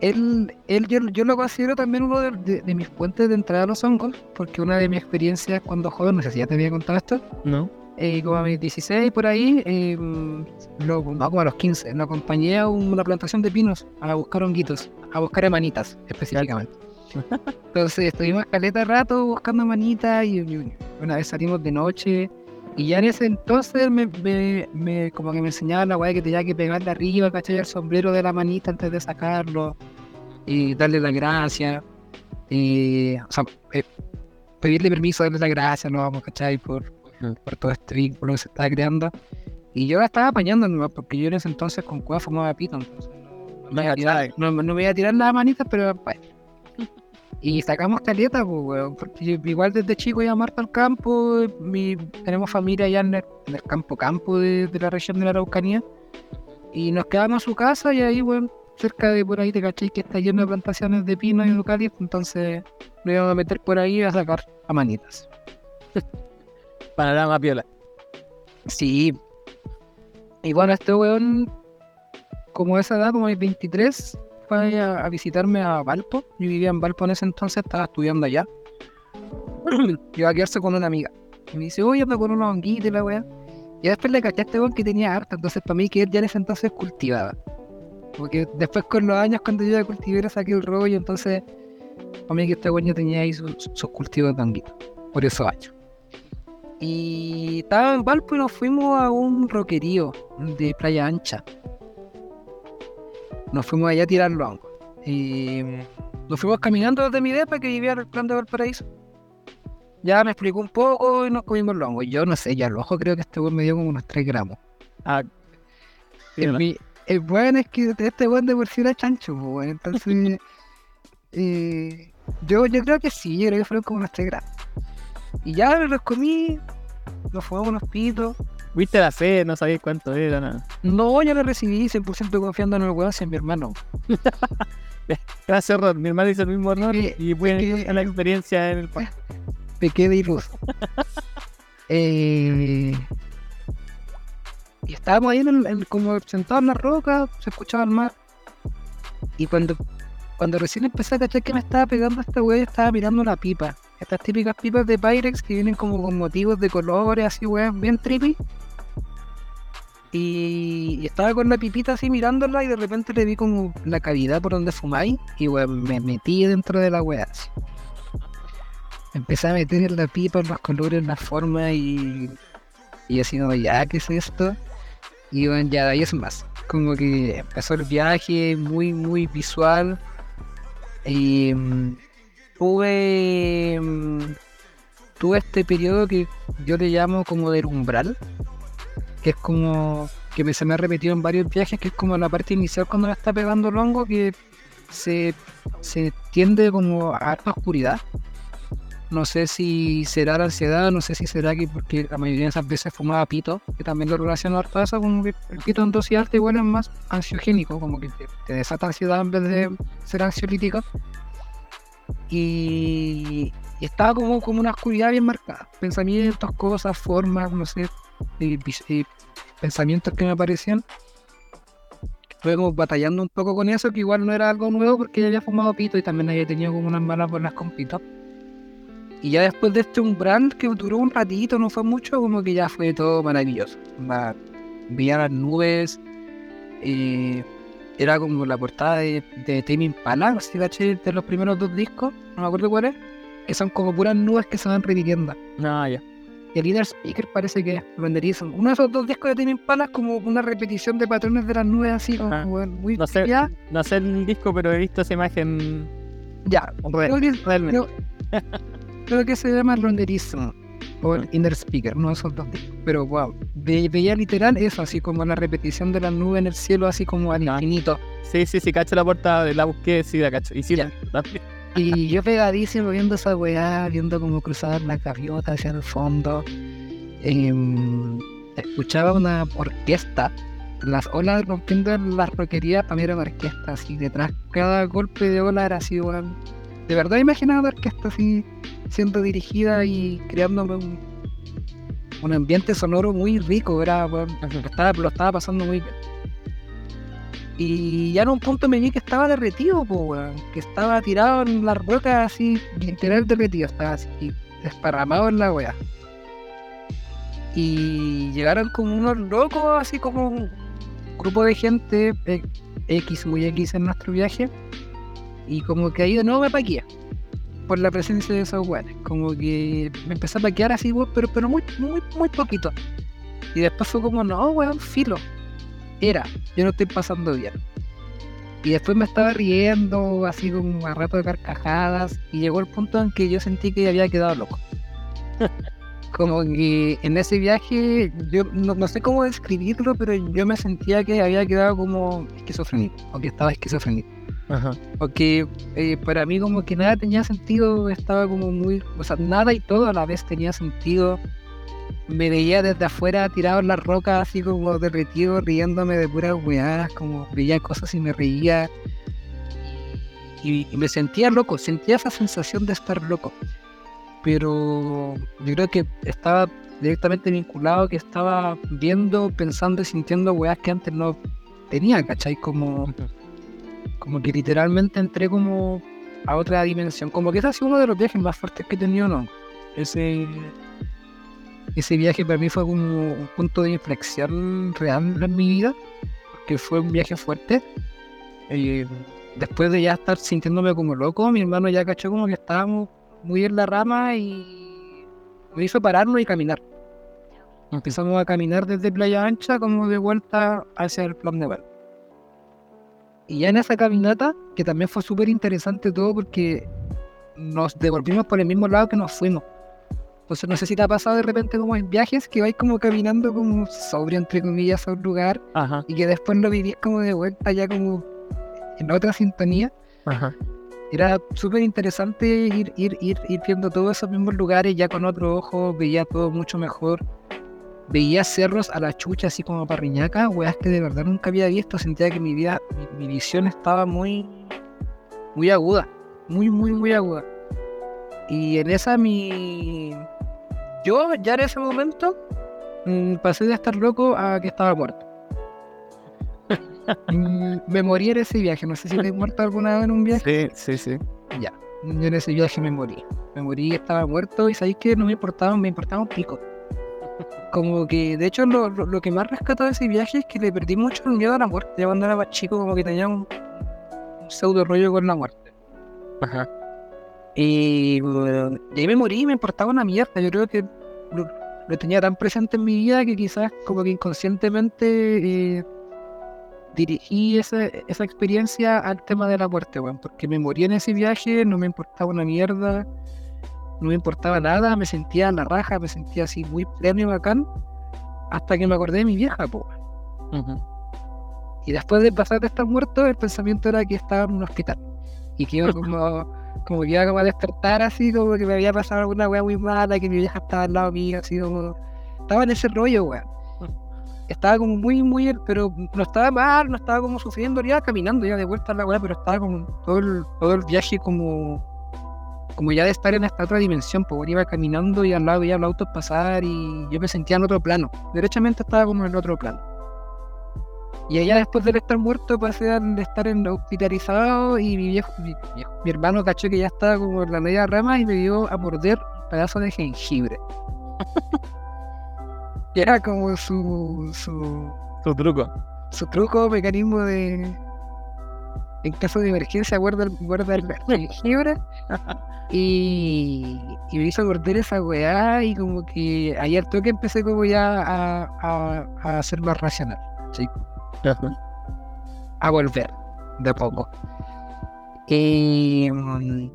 él, él yo, yo lo considero también uno de, de- de mis puentes de entrada a los hongos, porque una de mis experiencias cuando joven, no sé si ya te había contado esto, ¿No? eh, como a mis 16 por ahí, eh, lo, no, como a los 15, lo acompañé a una plantación de pinos a buscar honguitos, a buscar amanitas específicamente. Entonces estuvimos caleta rato buscando amanitas y, una vez salimos de noche y ya en ese entonces me, me- me- como que me enseñaba la weá que tenía que pegarle arriba, ¿cachai? El sombrero de la manita antes de sacarlo y darle la gracia. Y, o sea, eh, pedirle permiso, darle la gracia, no vamos, ¿cachai? Por, Mm. por todo este vínculo que se estaba creando. Y yo la estaba apañando porque yo en ese entonces con cueva fumaba pito, entonces no, no me iba a tirar, no, no me iba a tirar las manitas, pero bueno. Y sacamos caleta, pues, weón, porque igual desde chico iba Marta al campo, mi, tenemos familia allá en el, en el campo campo de, de la región de la Araucanía, y nos quedamos a su casa y ahí, weón, cerca de por ahí, te caché que está lleno de plantaciones de pino y eucalipto, entonces nos íbamos a meter por ahí a sacar a manitas. <laughs> Panorama piola. Sí. Y bueno, este weón, como esa edad, como mis 23, fue a, a visitarme a Valpo. Yo vivía en Valpo en ese entonces, estaba estudiando allá. <clears throat> Iba a quedarse con una amiga. Y me dice, oye, ando con unos honguitos y la weá. Y después le caché a este weón que tenía harta, entonces para mí que él ya en ese entonces cultivaba. Porque después con los años cuando yo ya cultivé saqué el rollo, entonces para mí que este weón ya tenía ahí sus, sus cultivos de honguitos. Por esos años. Y estaba en Valpo y nos fuimos a un roquerío de Playa Ancha. Nos fuimos allá a tirar los hongos. Y nos fuimos caminando desde mi depa que vivía en el plan de Valparaíso. Ya me explicó un poco y nos comimos los hongos. Yo no sé, ya el ojo creo que este weón me dio como unos 3 gramos. Ah, El, mi- el bueno es que este weón de por sí era chancho, pues, weón. Entonces, <laughs> eh, yo, yo creo que sí, yo creo que fueron como unos 3 gramos. Y ya me los comí, nos fumamos unos pitos. Viste la fe, no sabías cuánto era, nada. No, yo lo recibí 100% confiando en el weón, si es mi hermano. <laughs> Gracias, error. Mi hermano hizo el mismo error que- y que- a la experiencia en el parque. Pequé de iluso. <laughs> eh, y estábamos ahí en el- en- como sentados en la roca, se escuchaba el mar. Y cuando, cuando recién empecé a cachar que me estaba pegando esta weá, estaba mirando una pipa. Estas típicas pipas de Pyrex que vienen como con motivos de colores, así weá, bien trippy. Y, estaba con la pipita así mirándola y de repente le vi como la cavidad por donde fumáis y weón, me metí dentro de la weá. Empecé a meter en la pipa los colores, las formas y, y así como, ya, ¿qué es esto? Y bueno, ya ahí es más. Como que empezó el viaje muy, muy visual. Y mm, tuve, mm, tuve este periodo que yo le llamo como del umbral, que es como que me- se me ha repetido en varios viajes, que es como la parte inicial cuando me está pegando el hongo, que se, se tiende como a harta oscuridad. No sé si será la ansiedad, no sé si será que porque la mayoría de esas veces fumaba pito, que también lo relaciono harto eso, como que el pito en dosis alta igual es más ansiogénico, como que te, te desata ansiedad en vez de ser ansiolítico. Y, y estaba como, como una oscuridad bien marcada. Pensamientos, cosas, formas, no sé, y pensamientos que me aparecían. Estuve como batallando un poco con eso, que igual no era algo nuevo porque ya había fumado pito y también había tenido como unas malas buenas con pito. Y ya después de este umbral que duró un ratito, no fue mucho, como que ya fue todo maravilloso. Onda, Veía las nubes, eh, era como la portada de, de Tame Impala, si caché, de los primeros dos discos, no me acuerdo cuál es, que son como puras nubes que se van repitiendo. No, ya. Y el Inner Speaker parece que es. Uno de esos dos discos de Tame Impala es como una repetición de patrones de las nubes así, como Ah, weón, muy no sé. No sé el disco, pero he visto esa imagen ya. real- realmente. Creo que se llama Renderism o el Inner Speaker, de esos dos discos. Pero wow, ve- veía literal eso, así como la repetición de las nubes en el cielo, así como al infinito. Sí, sí, sí, cacho la portada, la busqué, sí, la cacho. Y sí, también. <laughs> Y yo pegadísimo viendo esa weá, viendo como cruzar la gaviota hacia el fondo. Em, escuchaba una orquesta, las olas rompiendo las roquerías, para mí era una orquesta así detrás. Cada golpe de ola era así, weón. De verdad imaginaba una orquesta así siendo dirigida y creándome un, ambiente sonoro muy rico, era, lo estaba, pasando muy bien. Y ya en un punto me vi que estaba derretido. Que estaba tirado en las rocas así, literal derretido, estaba así, desparramado en la weá. Y llegaron como unos locos, así como un grupo de gente, eh, X, muy X en nuestro viaje. Y como que ahí de nuevo me paquía por la presencia de esos weones. Como que me empecé a paquear así, pero, pero muy, muy, muy poquito. Y después fue como, no, weón, filo. Era, yo no estoy pasando bien. Y después me estaba riendo, así como a rato de carcajadas. Y llegó el punto en que yo sentí que había quedado loco. <laughs> como que en ese viaje, yo no, no, sé cómo describirlo, pero yo me sentía que había quedado como esquizofrénico, o que estaba esquizofrénico. Ajá. Porque eh, para mí como que nada tenía sentido, estaba como muy, o sea, nada y todo a la vez tenía sentido. Me veía desde afuera tirado en las rocas, así como derretido, riéndome de puras weadas, como veía cosas y me reía. Y, y me sentía loco, sentía esa sensación de estar loco pero yo creo que estaba directamente vinculado, que estaba viendo, pensando y sintiendo weas que antes no tenía, ¿cachai? Como, como que literalmente entré como a otra dimensión. Como que ese ha sido uno de los viajes más fuertes que he tenido, ¿no? Ese, ese viaje para mí fue como un punto de inflexión real en mi vida, porque fue un viaje fuerte. Y después de ya estar sintiéndome como loco, mi hermano ya cachó como que estábamos muy en la rama y me hizo pararnos y caminar. Empezamos a caminar desde Playa Ancha como de vuelta hacia el plan Neval. Y ya en esa caminata, que también fue súper interesante todo porque nos devolvimos por el mismo lado que nos fuimos. Entonces no sé si te ha pasado de repente como en viajes que vais como caminando como sobre entre comillas a un lugar Ajá. y que después lo vivís como de vuelta ya como en otra sintonía. Ajá. Era súper interesante ir, ir, ir, ir viendo todos esos mismos lugares ya con otro ojo, veía todo mucho mejor. Veía cerros a la chucha, así como parriñaca, weas que de verdad nunca había visto. Sentía que mi vida, mi, mi visión estaba muy, muy aguda, muy, muy, muy aguda. Y en esa mi. Yo ya en ese momento mm, pasé de estar loco a que estaba muerto. <laughs> Mm, me morí en ese viaje. No sé si te he muerto alguna vez en un viaje. Sí, sí, sí. Ya, yo en ese viaje me morí. Me morí, estaba muerto y sabéis que no me importaba, me importaba un pico. Como que, de hecho, lo, lo, lo que más rescato de ese viaje es que le perdí mucho el miedo a la muerte. Ya cuando era más chico, como que tenía un, un pseudo rollo con la muerte. Ajá. Y, bueno, y ahí me morí y me importaba una mierda. Yo creo que lo, lo tenía tan presente en mi vida que quizás como que inconscientemente eh, dirigí esa, esa experiencia al tema de la muerte, weón. Porque me morí en ese viaje, no me importaba una mierda, no me importaba nada, me sentía en la raja, me sentía así muy pleno y bacán, hasta que me acordé de mi vieja, po. Y después de pasar de estar muerto, el pensamiento era que estaba en un hospital. Y que iba <laughs> como, como que iba como a despertar así, como que me había pasado alguna weá muy mala, que mi vieja estaba al lado mío, así como. Estaba en ese rollo, weón. Estaba como muy, muy, pero no estaba mal, no estaba como sufriendo, iba caminando ya de vuelta a la weá, pero estaba como todo el, todo el viaje como, como ya de estar en esta otra dimensión, pues iba caminando y al lado veía los autos pasar y yo me sentía en otro plano. Derechamente estaba como en otro plano. Y allá después de estar muerto pasé a estar en hospitalizado y mi viejo, mi, viejo- mi hermano cachó que ya estaba como en la media rama y me dio a morder un pedazo de jengibre. y <laughs> era como su, su, Tu truco. su truco, mecanismo de. En caso de emergencia, guarda guarda el <laughs> jengibre. Y, y me hizo morder esa weá. Y como que al toque empecé como ya a, a, a ser más racional. ¿sí? Ajá. a volver de poco. Y. mm,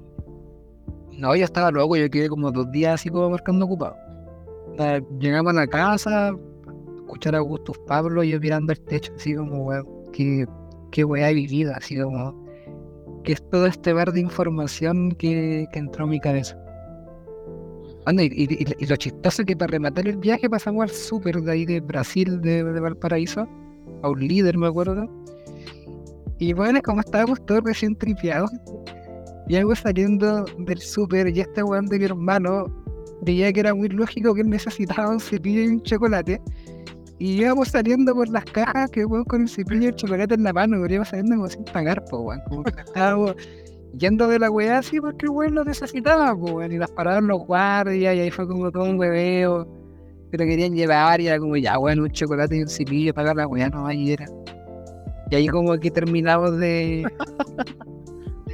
No, yo estaba loco, yo quedé como dos días así como marcando ocupado. Llegamos a la casa, escuchar a Augustus Pablo, y yo mirando el techo, así como, weón, qué, qué weá he vivido, así como, que es todo este bar de información que, que entró a mi cabeza. Anda, y, y- y- lo chistoso es que para rematar el viaje pasamos al súper de ahí de Brasil, de, de Valparaíso, a un líder, me acuerdo. Y bueno, como estábamos todos recién tripeados, y algo saliendo del súper, y este weón de mi hermano veía que era muy lógico que él necesitaba un cepillo y un chocolate. Y íbamos saliendo por las cajas, que weón con el cepillo y el chocolate en la mano, weón, íbamos saliendo como sin pagar, po, weón. Como que estábamos yendo de la weá así porque el weón lo necesitaba, po, weón. Y las pararon los guardias y ahí fue como todo un hueveo. Pero querían llevar y era como ya, weón, un chocolate y un cepillo, pagar la weá, no, ahí era. Y ahí como que terminamos de. <laughs>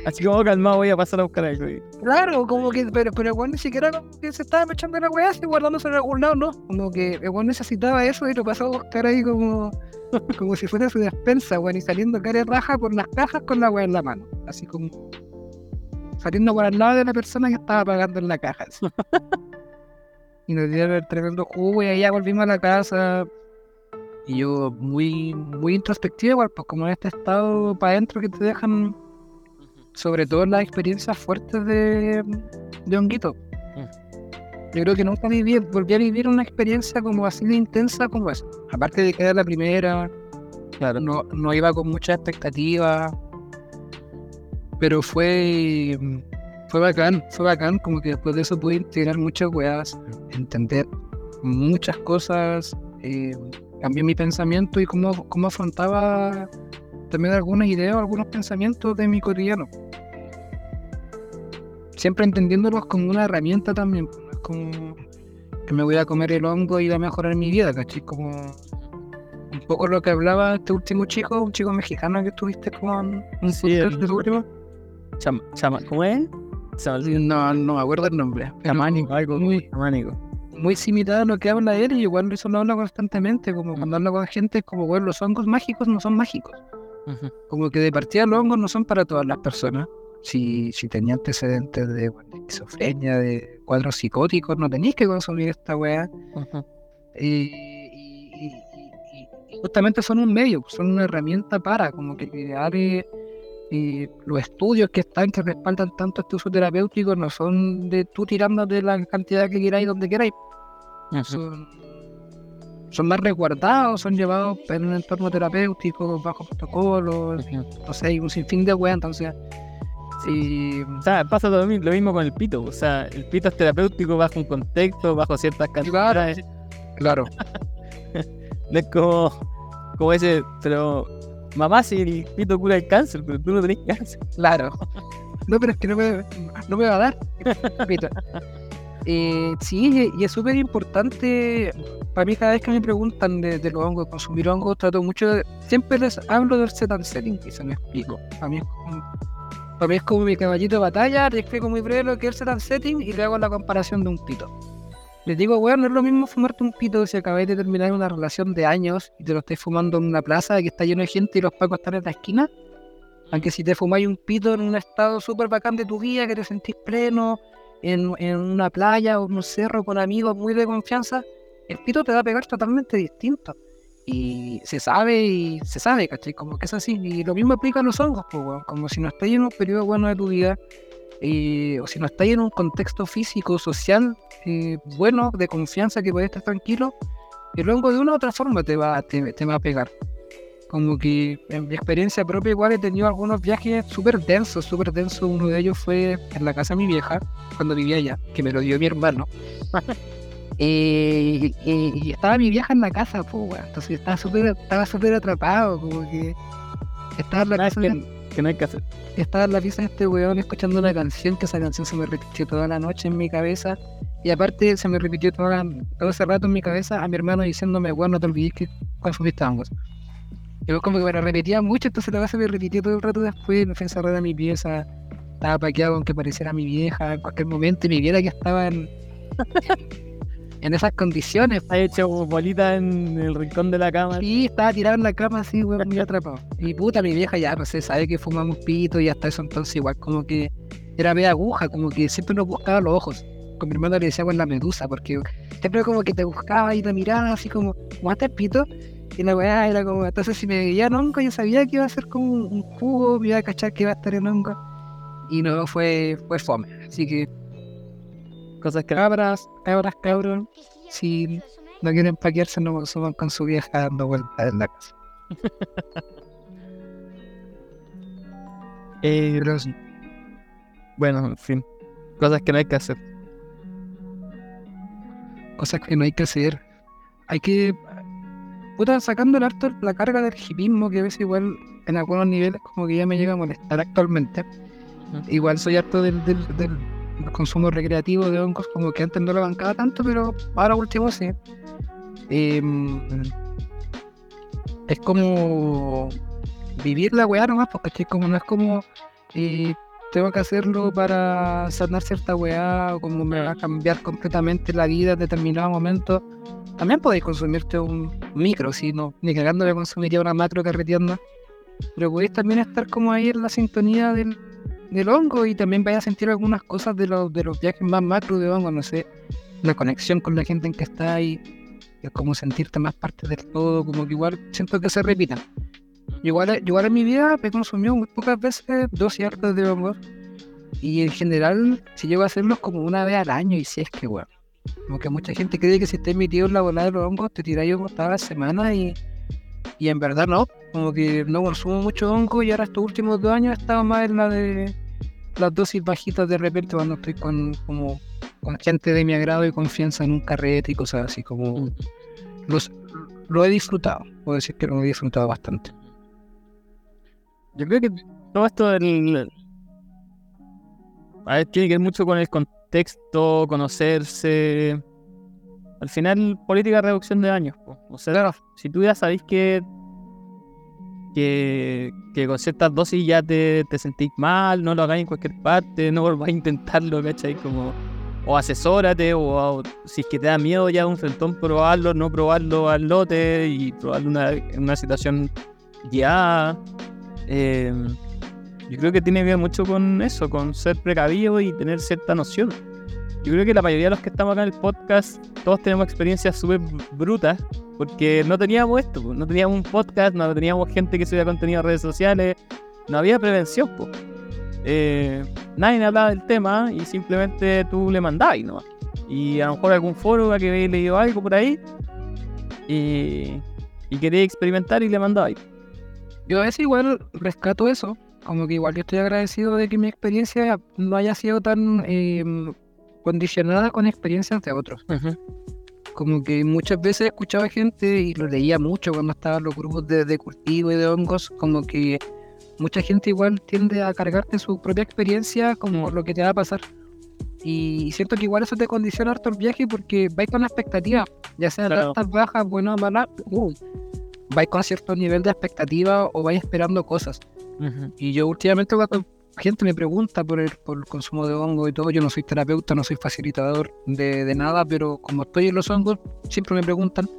Así como calmado voy a pasar a buscar algo. Claro, como que, pero, pero weón ni siquiera como que se estaba echando la weá así guardándose en algún lado, no. Como que el weón necesitaba eso y lo pasó a buscar ahí como, <laughs> como si fuera su despensa, weón, y saliendo cara raja por las cajas con la weá en la mano. Así como saliendo por al lado de la persona que estaba pagando en la caja. así. <laughs> y nos dieron el tremendo jugo y ahí ya volvimos a la casa. Y yo muy, muy introspectivo igual, pues como en este estado para adentro que te dejan sobre todo las experiencias fuertes de, de Honguito. Yo creo que nunca viví, volví a vivir una experiencia como así de intensa como esa. Aparte de que era la primera, Claro. no, no iba con mucha expectativa, pero fue, fue bacán, fue bacán, como que después de eso pude integrar muchas weas, entender muchas cosas, eh, cambié mi pensamiento y cómo, cómo afrontaba también algunas ideas, algunos pensamientos de mi cotidiano. Siempre entendiéndolos como una herramienta también, no es como que me voy a comer el hongo y va a mejorar mi vida, ¿cachai? Como un poco lo que hablaba este último chico, un chico mexicano que estuviste con un Sí, el- de último. Chama, chama, ¿Cómo es? No, no me acuerdo el nombre. Chamánico, algo muy, chamánico. muy similar a lo que habla él y igual eso lo habla constantemente, como cuando habla con gente es como, bueno, los hongos mágicos no son mágicos. Como que de partida los hongos no son para todas las personas. Si, si tenía antecedentes de, bueno, de esquizofrenia, de cuadros psicóticos, no tenéis que consumir esta weá. Y, y- y- y- y justamente son un medio, son una herramienta para como que crear eh, eh, los estudios que están, que respaldan tanto este uso terapéutico, no son de tú tirando de la cantidad que queráis donde queráis, son, son más resguardados, son llevados en un entorno terapéutico, bajo protocolos, no sé, hay un sinfín de weas, entonces sí, O sea, pasa lo lo mismo con el pito. O sea, el pito es terapéutico bajo un contexto, bajo ciertas cantidades. claro, <laughs> No es como, como ese, pero mamá, si el pito cura el cáncer, pero tú no tenés cáncer. claro. No, pero es que no me, no me va a dar. Repito. <laughs> Eh, sí, y es súper importante. Para mí, cada vez que me preguntan de, de los hongos, consumir hongos, trato mucho de. Siempre les hablo del set and setting y se me explico. Para mí es como, para mí es como mi caballito de batalla. Le explico muy breve lo que es el set and setting y le hago la comparación de un pito. Les digo, weón, no es lo mismo fumarte un pito si acabáis de terminar una relación de años y te lo estáis fumando en una plaza que está lleno de gente y los pacos están en la esquina. Aunque si te fumáis un pito en un estado súper bacán de tu vida, que te sentís pleno, en, en una playa o en un cerro con amigos muy de confianza, el pito te va a pegar totalmente distinto. Y se sabe y se sabe, ¿cachai? Como que es así. Y lo mismo aplica a los hongos, pues. Como si no estáis en un periodo bueno de tu vida, eh, o si no estáis en un contexto físico, social, eh, bueno, de confianza, que podés estar tranquilo, el hongo de una u otra forma te va, te, te va a pegar. Como que en mi experiencia propia igual he tenido algunos viajes súper densos, súper densos. Uno de ellos fue en la casa de mi vieja, cuando vivía allá, que me lo dio mi hermano. Eh, eh, y estaba mi vieja en la casa, pues, weón. Entonces estaba súper estaba súper atrapado, como que estaba en la casa de, que, que no hay que hacer. estaba en la pieza de este weón escuchando una canción, que esa canción se me repitió toda la noche en mi cabeza. Y aparte se me repitió todo ese rato en mi cabeza a mi hermano diciéndome, weón, no te olvides que cuando fuiste hongos. Y yo como que me lo repetía mucho, entonces la base me repitió todo el rato después, me fui a encerrar en mi pieza, estaba paqueado aunque pareciera mi vieja en cualquier momento y me viera que estaba en, en esas condiciones. Has hecho bolita en el rincón de la cama. Y estaba tirado en la cama así, weón, muy atrapado. Y puta, mi vieja ya, no sé, sabe que fumamos pito y hasta eso entonces igual como que era media aguja, como que siempre nos buscaba los ojos. Con mi hermano le decíamos la medusa, porque siempre como que te buscaba y te miraba así como, ¿fumaste el pito? Y la weá era como, entonces si me veía en hongo, yo sabía que iba a ser como un, un jugo, me iba a cachar que iba a estar en hongo. Y no, fue, fue fome. Así que, Cosas que cabras, cabras, cabrón, si no quieren paquearse, no consuman con su vieja dando vueltas en la casa. <laughs> Eh, Pero sí, bueno, en fin. Cosas que no hay que hacer. cosas que no hay que hacer. Hay que. puta, sacando el harto la carga del hipismo, que a veces igual en algunos niveles como que ya me llega a molestar actualmente. Igual soy harto del, del, del consumo recreativo de hongos, como que antes no lo bancaba tanto, pero ahora último sí. Em, es como vivir la weá nomás, porque como no es como eh, tengo que hacerlo para sanar cierta weá, o como me va a cambiar completamente la vida en determinado momento. También podéis consumirte un micro, si no, ni cagando me consumiría una macro carreteando. Pero podéis también estar como ahí en la sintonía del, del hongo y también vais a sentir algunas cosas de los, de los viajes más macro de hongo, no sé, la conexión con la gente en que está ahí, es como sentirte más parte del todo, como que igual siento que se repitan. Igual, igual en mi vida me consumió muy pocas veces dos hartas de hongos y en general si llego a hacerlos como una vez al año y si es que bueno. Como que mucha gente cree que si estés metido en la bola de los hongos te tiráis hongos la semana y, y en verdad no. Como que no consumo mucho hongo y ahora estos últimos dos años he estado más en la de las dosis bajitas de repente cuando estoy con como con gente de mi agrado y confianza en un carrete y cosas así como los, lo he disfrutado, puedo decir que lo he disfrutado bastante. Yo creo que todo esto del. A ver, tiene que ver mucho con el contexto, conocerse. Al final, política de reducción de daños. po. O sea, si tú ya sabéis que, que, que con ciertas dosis ya te, te sentís mal, no lo hagáis en cualquier parte, no volváis a intentarlo, ¿cachai? Como, o asesórate, o, o si es que te da miedo ya un frentón, probarlo, no probarlo al lote y probarlo una- en una situación guiada. Eh, yo creo que tiene que ver mucho con eso, con ser precavido y tener cierta noción. Yo creo que la mayoría de los que estamos acá en el podcast, todos tenemos experiencias súper brutas, porque no teníamos esto, no teníamos un podcast, no teníamos gente que subía contenido a redes sociales, no había prevención. po. Eh, nadie hablaba del tema y simplemente tú le mandabas nomás. Y a lo mejor algún foro a que habéis leído algo por ahí y, y queréis experimentar y le mandabais. Yo a veces igual rescato eso, como que igual yo estoy agradecido de que mi experiencia no haya sido tan eh, condicionada con experiencias de otros. Como que muchas veces escuchaba gente y lo leía mucho cuando estaban los grupos de, de cultivo y de hongos, como que mucha gente igual tiende a cargarte su propia experiencia como lo que te va a pasar. Y siento que igual eso te condiciona harto el viaje porque vais con expectativas, ya sea Claro. altas, bajas, buenas, malas, uh, vais con cierto nivel de expectativa o vais esperando cosas. Y yo últimamente cuando gente me pregunta por el, por el consumo de hongo y todo, yo no soy terapeuta, no soy facilitador de, de nada, pero como estoy en los hongos, siempre me preguntan.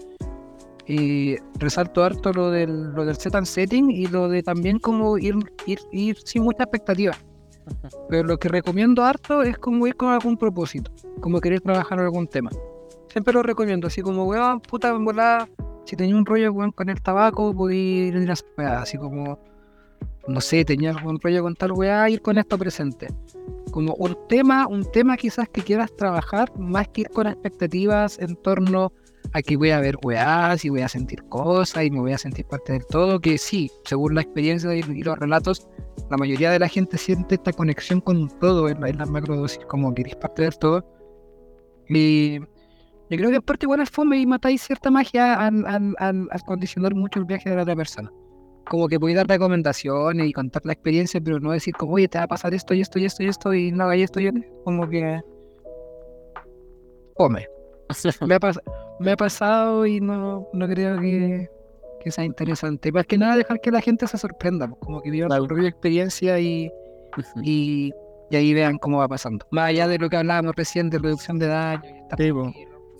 Y resalto harto lo del, lo del set and setting y lo de también como ir, ir, ir sin mucha expectativa. <laughs> Pero lo que recomiendo harto es como ir con algún propósito, como querer trabajar en algún tema. Siempre lo recomiendo, así como, weón, puta, volada, si tenía un rollo weón, con el tabaco, podía ir a weá, así como, no sé, tenía algún rollo con tal weá, ir con esto presente. Como un tema, un tema quizás que quieras trabajar, más que ir con expectativas en torno a que voy a ver weás y voy a sentir cosas y me voy a sentir parte del todo, que sí, según la experiencia y, los relatos, la mayoría de la gente siente esta conexión con todo en, la- las macrodosis, como que eres parte del todo. Y yo creo que en parte igual es fome y matáis cierta magia al, al, al, al condicionar mucho el viaje de la otra persona. Como que podéis dar recomendaciones y contar la experiencia, pero no decir como, oye, te va a pasar esto y esto y esto y esto y no hagáis esto y esto. Como que... Fome. <laughs> Me ha, me ha pasado y no, no creo que, que sea interesante. Más que nada dejar que la gente se sorprenda, pues, como que vivan Claro. su propia experiencia y, y, y ahí vean cómo va pasando. Más allá de lo que hablábamos recién de reducción de daño y Sí, tranquilo.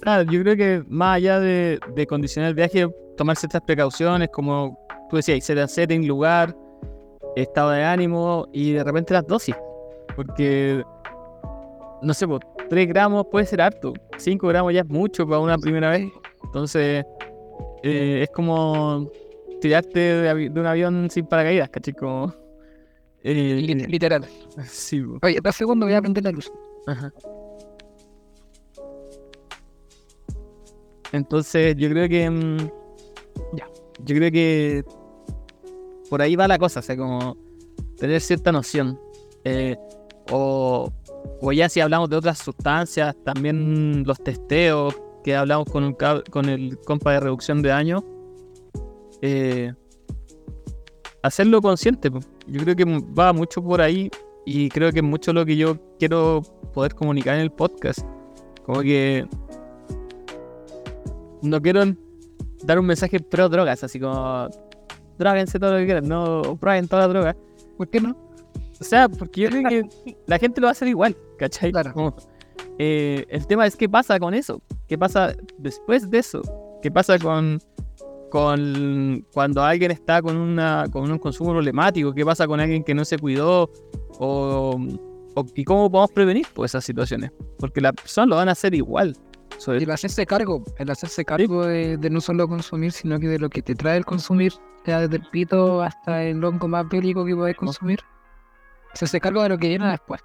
Claro, yo creo que más allá de, de condicionar el viaje, tomar ciertas precauciones, como tú decías, setting, lugar, estado de ánimo y de repente las dosis. Porque, no sé, 3 gramos puede ser harto, 5 gramos ya es mucho para una primera vez. Entonces, eh, es como tirarte de, un avión sin paracaídas, ¿cachai? Como, eh, Lit- Literal. sí, po. Oye, dos segundos voy a prender la luz. Ajá. Entonces, yo creo que. mm, Ya. Yo creo que. Por ahí va la cosa, o sea, como. Tener cierta noción. Eh, o, o ya si hablamos de otras sustancias, también los testeos que hablamos con, un, con el compa de reducción de daño. eh, hacerlo consciente. Yo creo que va mucho por ahí y creo que es mucho lo que yo quiero poder comunicar en el podcast. Como que no quiero dar un mensaje pro drogas, así como droguense todo lo que quieran, no prueben toda la droga. ¿Por qué no? O sea, porque yo creo que <laughs> la gente lo va a hacer igual, ¿cachai? Claro. Como, eh, el tema es qué pasa con eso, qué pasa después de eso, qué pasa con, con cuando alguien está con, una, con un consumo problemático, qué pasa con alguien que no se cuidó o, o- y cómo podemos prevenir pues, esas situaciones, porque las personas lo van a hacer igual. Y el hacerse cargo, el hacerse cargo de, de no solo consumir, sino que de lo que te trae el consumir, sea desde el pito hasta el hongo más bélico que podés consumir. Hacerse cargo de lo que viene después.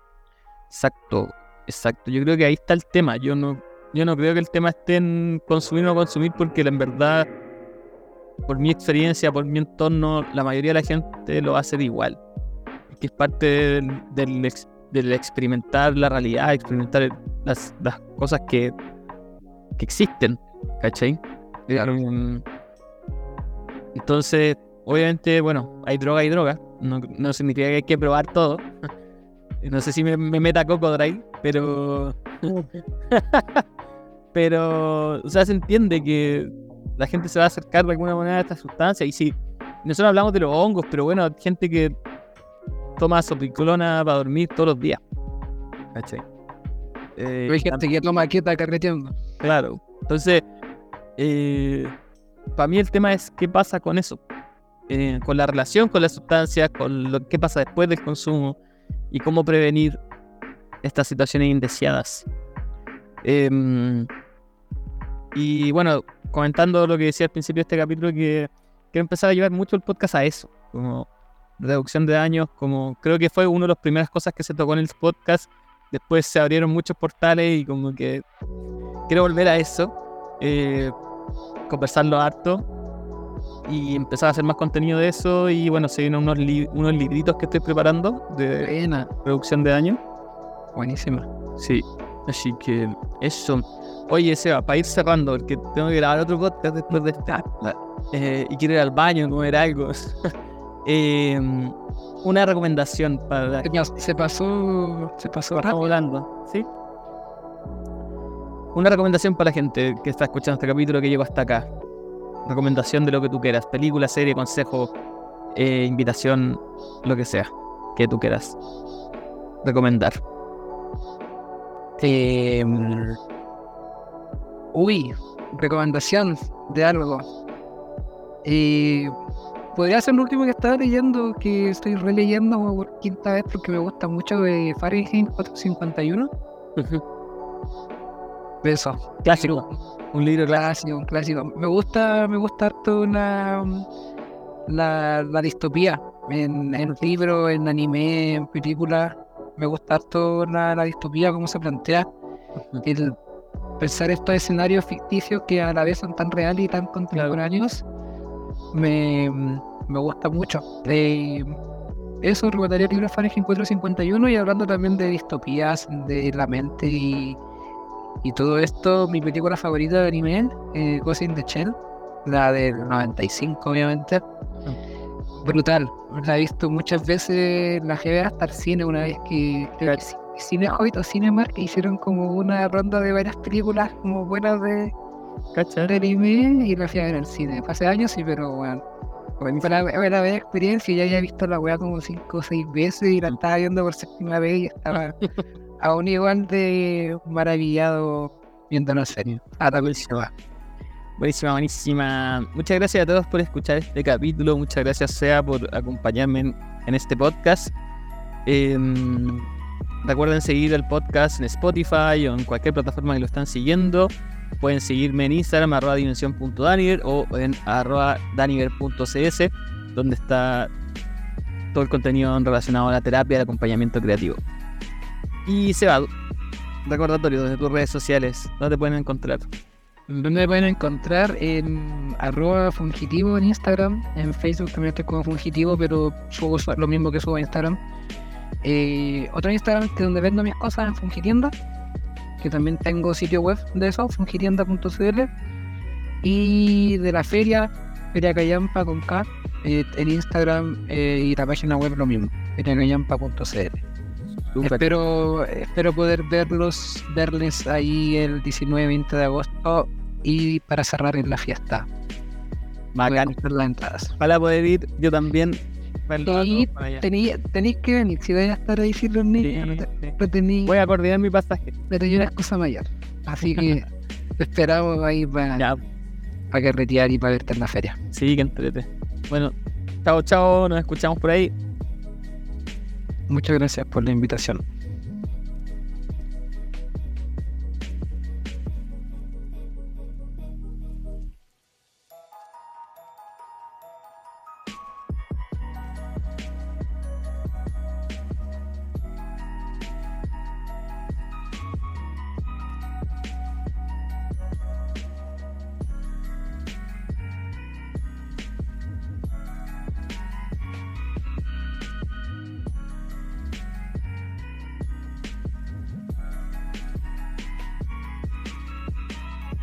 Exacto, exacto. Yo creo que ahí está el tema. Yo no, yo no creo que el tema esté en consumir o no consumir, porque en verdad, por mi experiencia, por mi entorno, la mayoría de la gente lo a hacer igual. Que es parte del, del del experimentar la realidad, experimentar las, las cosas que, que existen, ¿cachai? Um, Entonces, obviamente, bueno, hay droga y droga. No, no significa que hay que probar todo. <laughs> No sé si me, me meta Cocodrile, pero. <laughs> pero. O sea, se entiende que la gente se va a acercar de alguna manera a esta sustancia. Y sí, nosotros hablamos de los hongos, pero bueno, hay gente que toma sopicolona para dormir todos los días. ¿Cachai? Eh, Hay gente que toma quieta carreteando. Claro. Entonces, para mí el tema es qué pasa con eso. Eh, con la relación con la sustancia, con lo que pasa después del consumo y cómo prevenir estas situaciones indeseadas. Em, y bueno, comentando lo que decía al principio de este capítulo, que quiero empezar a llevar mucho el podcast a eso, como reducción de daños, como creo que fue una de las primeras cosas que se tocó en el podcast. Después se abrieron muchos portales y como que quiero volver a eso, eh, conversarlo harto y empezar a hacer más contenido de eso y bueno, se vienen unos, li- unos libritos que estoy preparando de Buena, reducción de daño. buenísima. Sí, así que eso. Oye, Seba, para ir cerrando, porque tengo que grabar otro podcast después de este. eh, y quiero ir al baño, comer algo. <laughs> Eh, una recomendación para la Señor, Se pasó, se pasó rápido. hablando, ¿sí? Una recomendación para la gente que está escuchando este capítulo que llegó hasta acá. Recomendación de lo que tú quieras. Película, serie, consejo, eh, invitación, lo que sea que tú quieras recomendar. Eh, uy, recomendación de algo. Eh, podría ser lo último que estaba leyendo, que estoy releyendo por quinta vez porque me gusta mucho de Fahrenheit 451. De eso. Clásico. Un libro clásico. Clásico, un clásico. Me gusta, me gusta harto una, la, la distopía en, en libros, en anime, en películas. Me gusta harto la, la distopía, cómo se plantea. El pensar estos escenarios ficticios que a la vez son tan reales y tan contemporáneos. Me, gusta mucho. Eh, eso, recomendaría el libro Fahrenheit 451 y hablando también de distopías, de la mente y, y todo esto, mi película favorita de anime, eh, Ghost in the Shell, la del 95 obviamente. Brutal, la he visto muchas veces, la llevé hasta el cine una vez que Cine Hobbit o Cinemark hicieron como una ronda de varias películas como buenas de, ¿Cachai? anime y la fui a ver en el cine. Fue Hace años sí, pero bueno. Fue la, bella experiencia y ya había visto la weá como cinco o seis veces y la estaba viendo por séptima vez y estaba <laughs> aún igual de maravillado viendo la serie. Ah, va. Buenísima, buenísima. Muchas gracias a todos por escuchar este capítulo. Muchas gracias, Sea, por acompañarme en, en este podcast. Em, recuerden seguir el podcast en Spotify o en cualquier plataforma que lo están siguiendo. Pueden seguirme en Instagram, arroba dimensión.daniver o en arroba daniver.cs, donde está todo el contenido relacionado a la terapia al acompañamiento creativo. Y Seba, recordatorio desde tus redes sociales, ¿dónde te pueden encontrar? ¿Dónde me pueden encontrar? En arroba fungitivo en Instagram. En Facebook también estoy como fungitivo, pero subo su- lo mismo que subo a Instagram. Eh, otro Instagram que donde vendo mis cosas en Fungitienda. Que también tengo sitio web de eso, fungitienda.cl. Y de la feria Feria Callampa con K, eh, en Instagram eh, y la página web lo mismo, feriacallampa.cl. Súper. Espero, espero poder verlos, verles ahí el 19-20 de agosto y para cerrar en la fiesta. Bacán. las entradas. Ojalá poder ir yo también. Para para tenéis que venir, si vais a estar ahí sin los niños, no te- Sí, sí. no tenéis- Voy a coordinar mi pasaje. pero hay una excusa mayor. Así que esperamos ahí para <laughs> Ya, carretear y para verte en la feria. sí, que entrete. Bueno, chao, chao. Nos escuchamos por ahí. Muchas gracias por la invitación.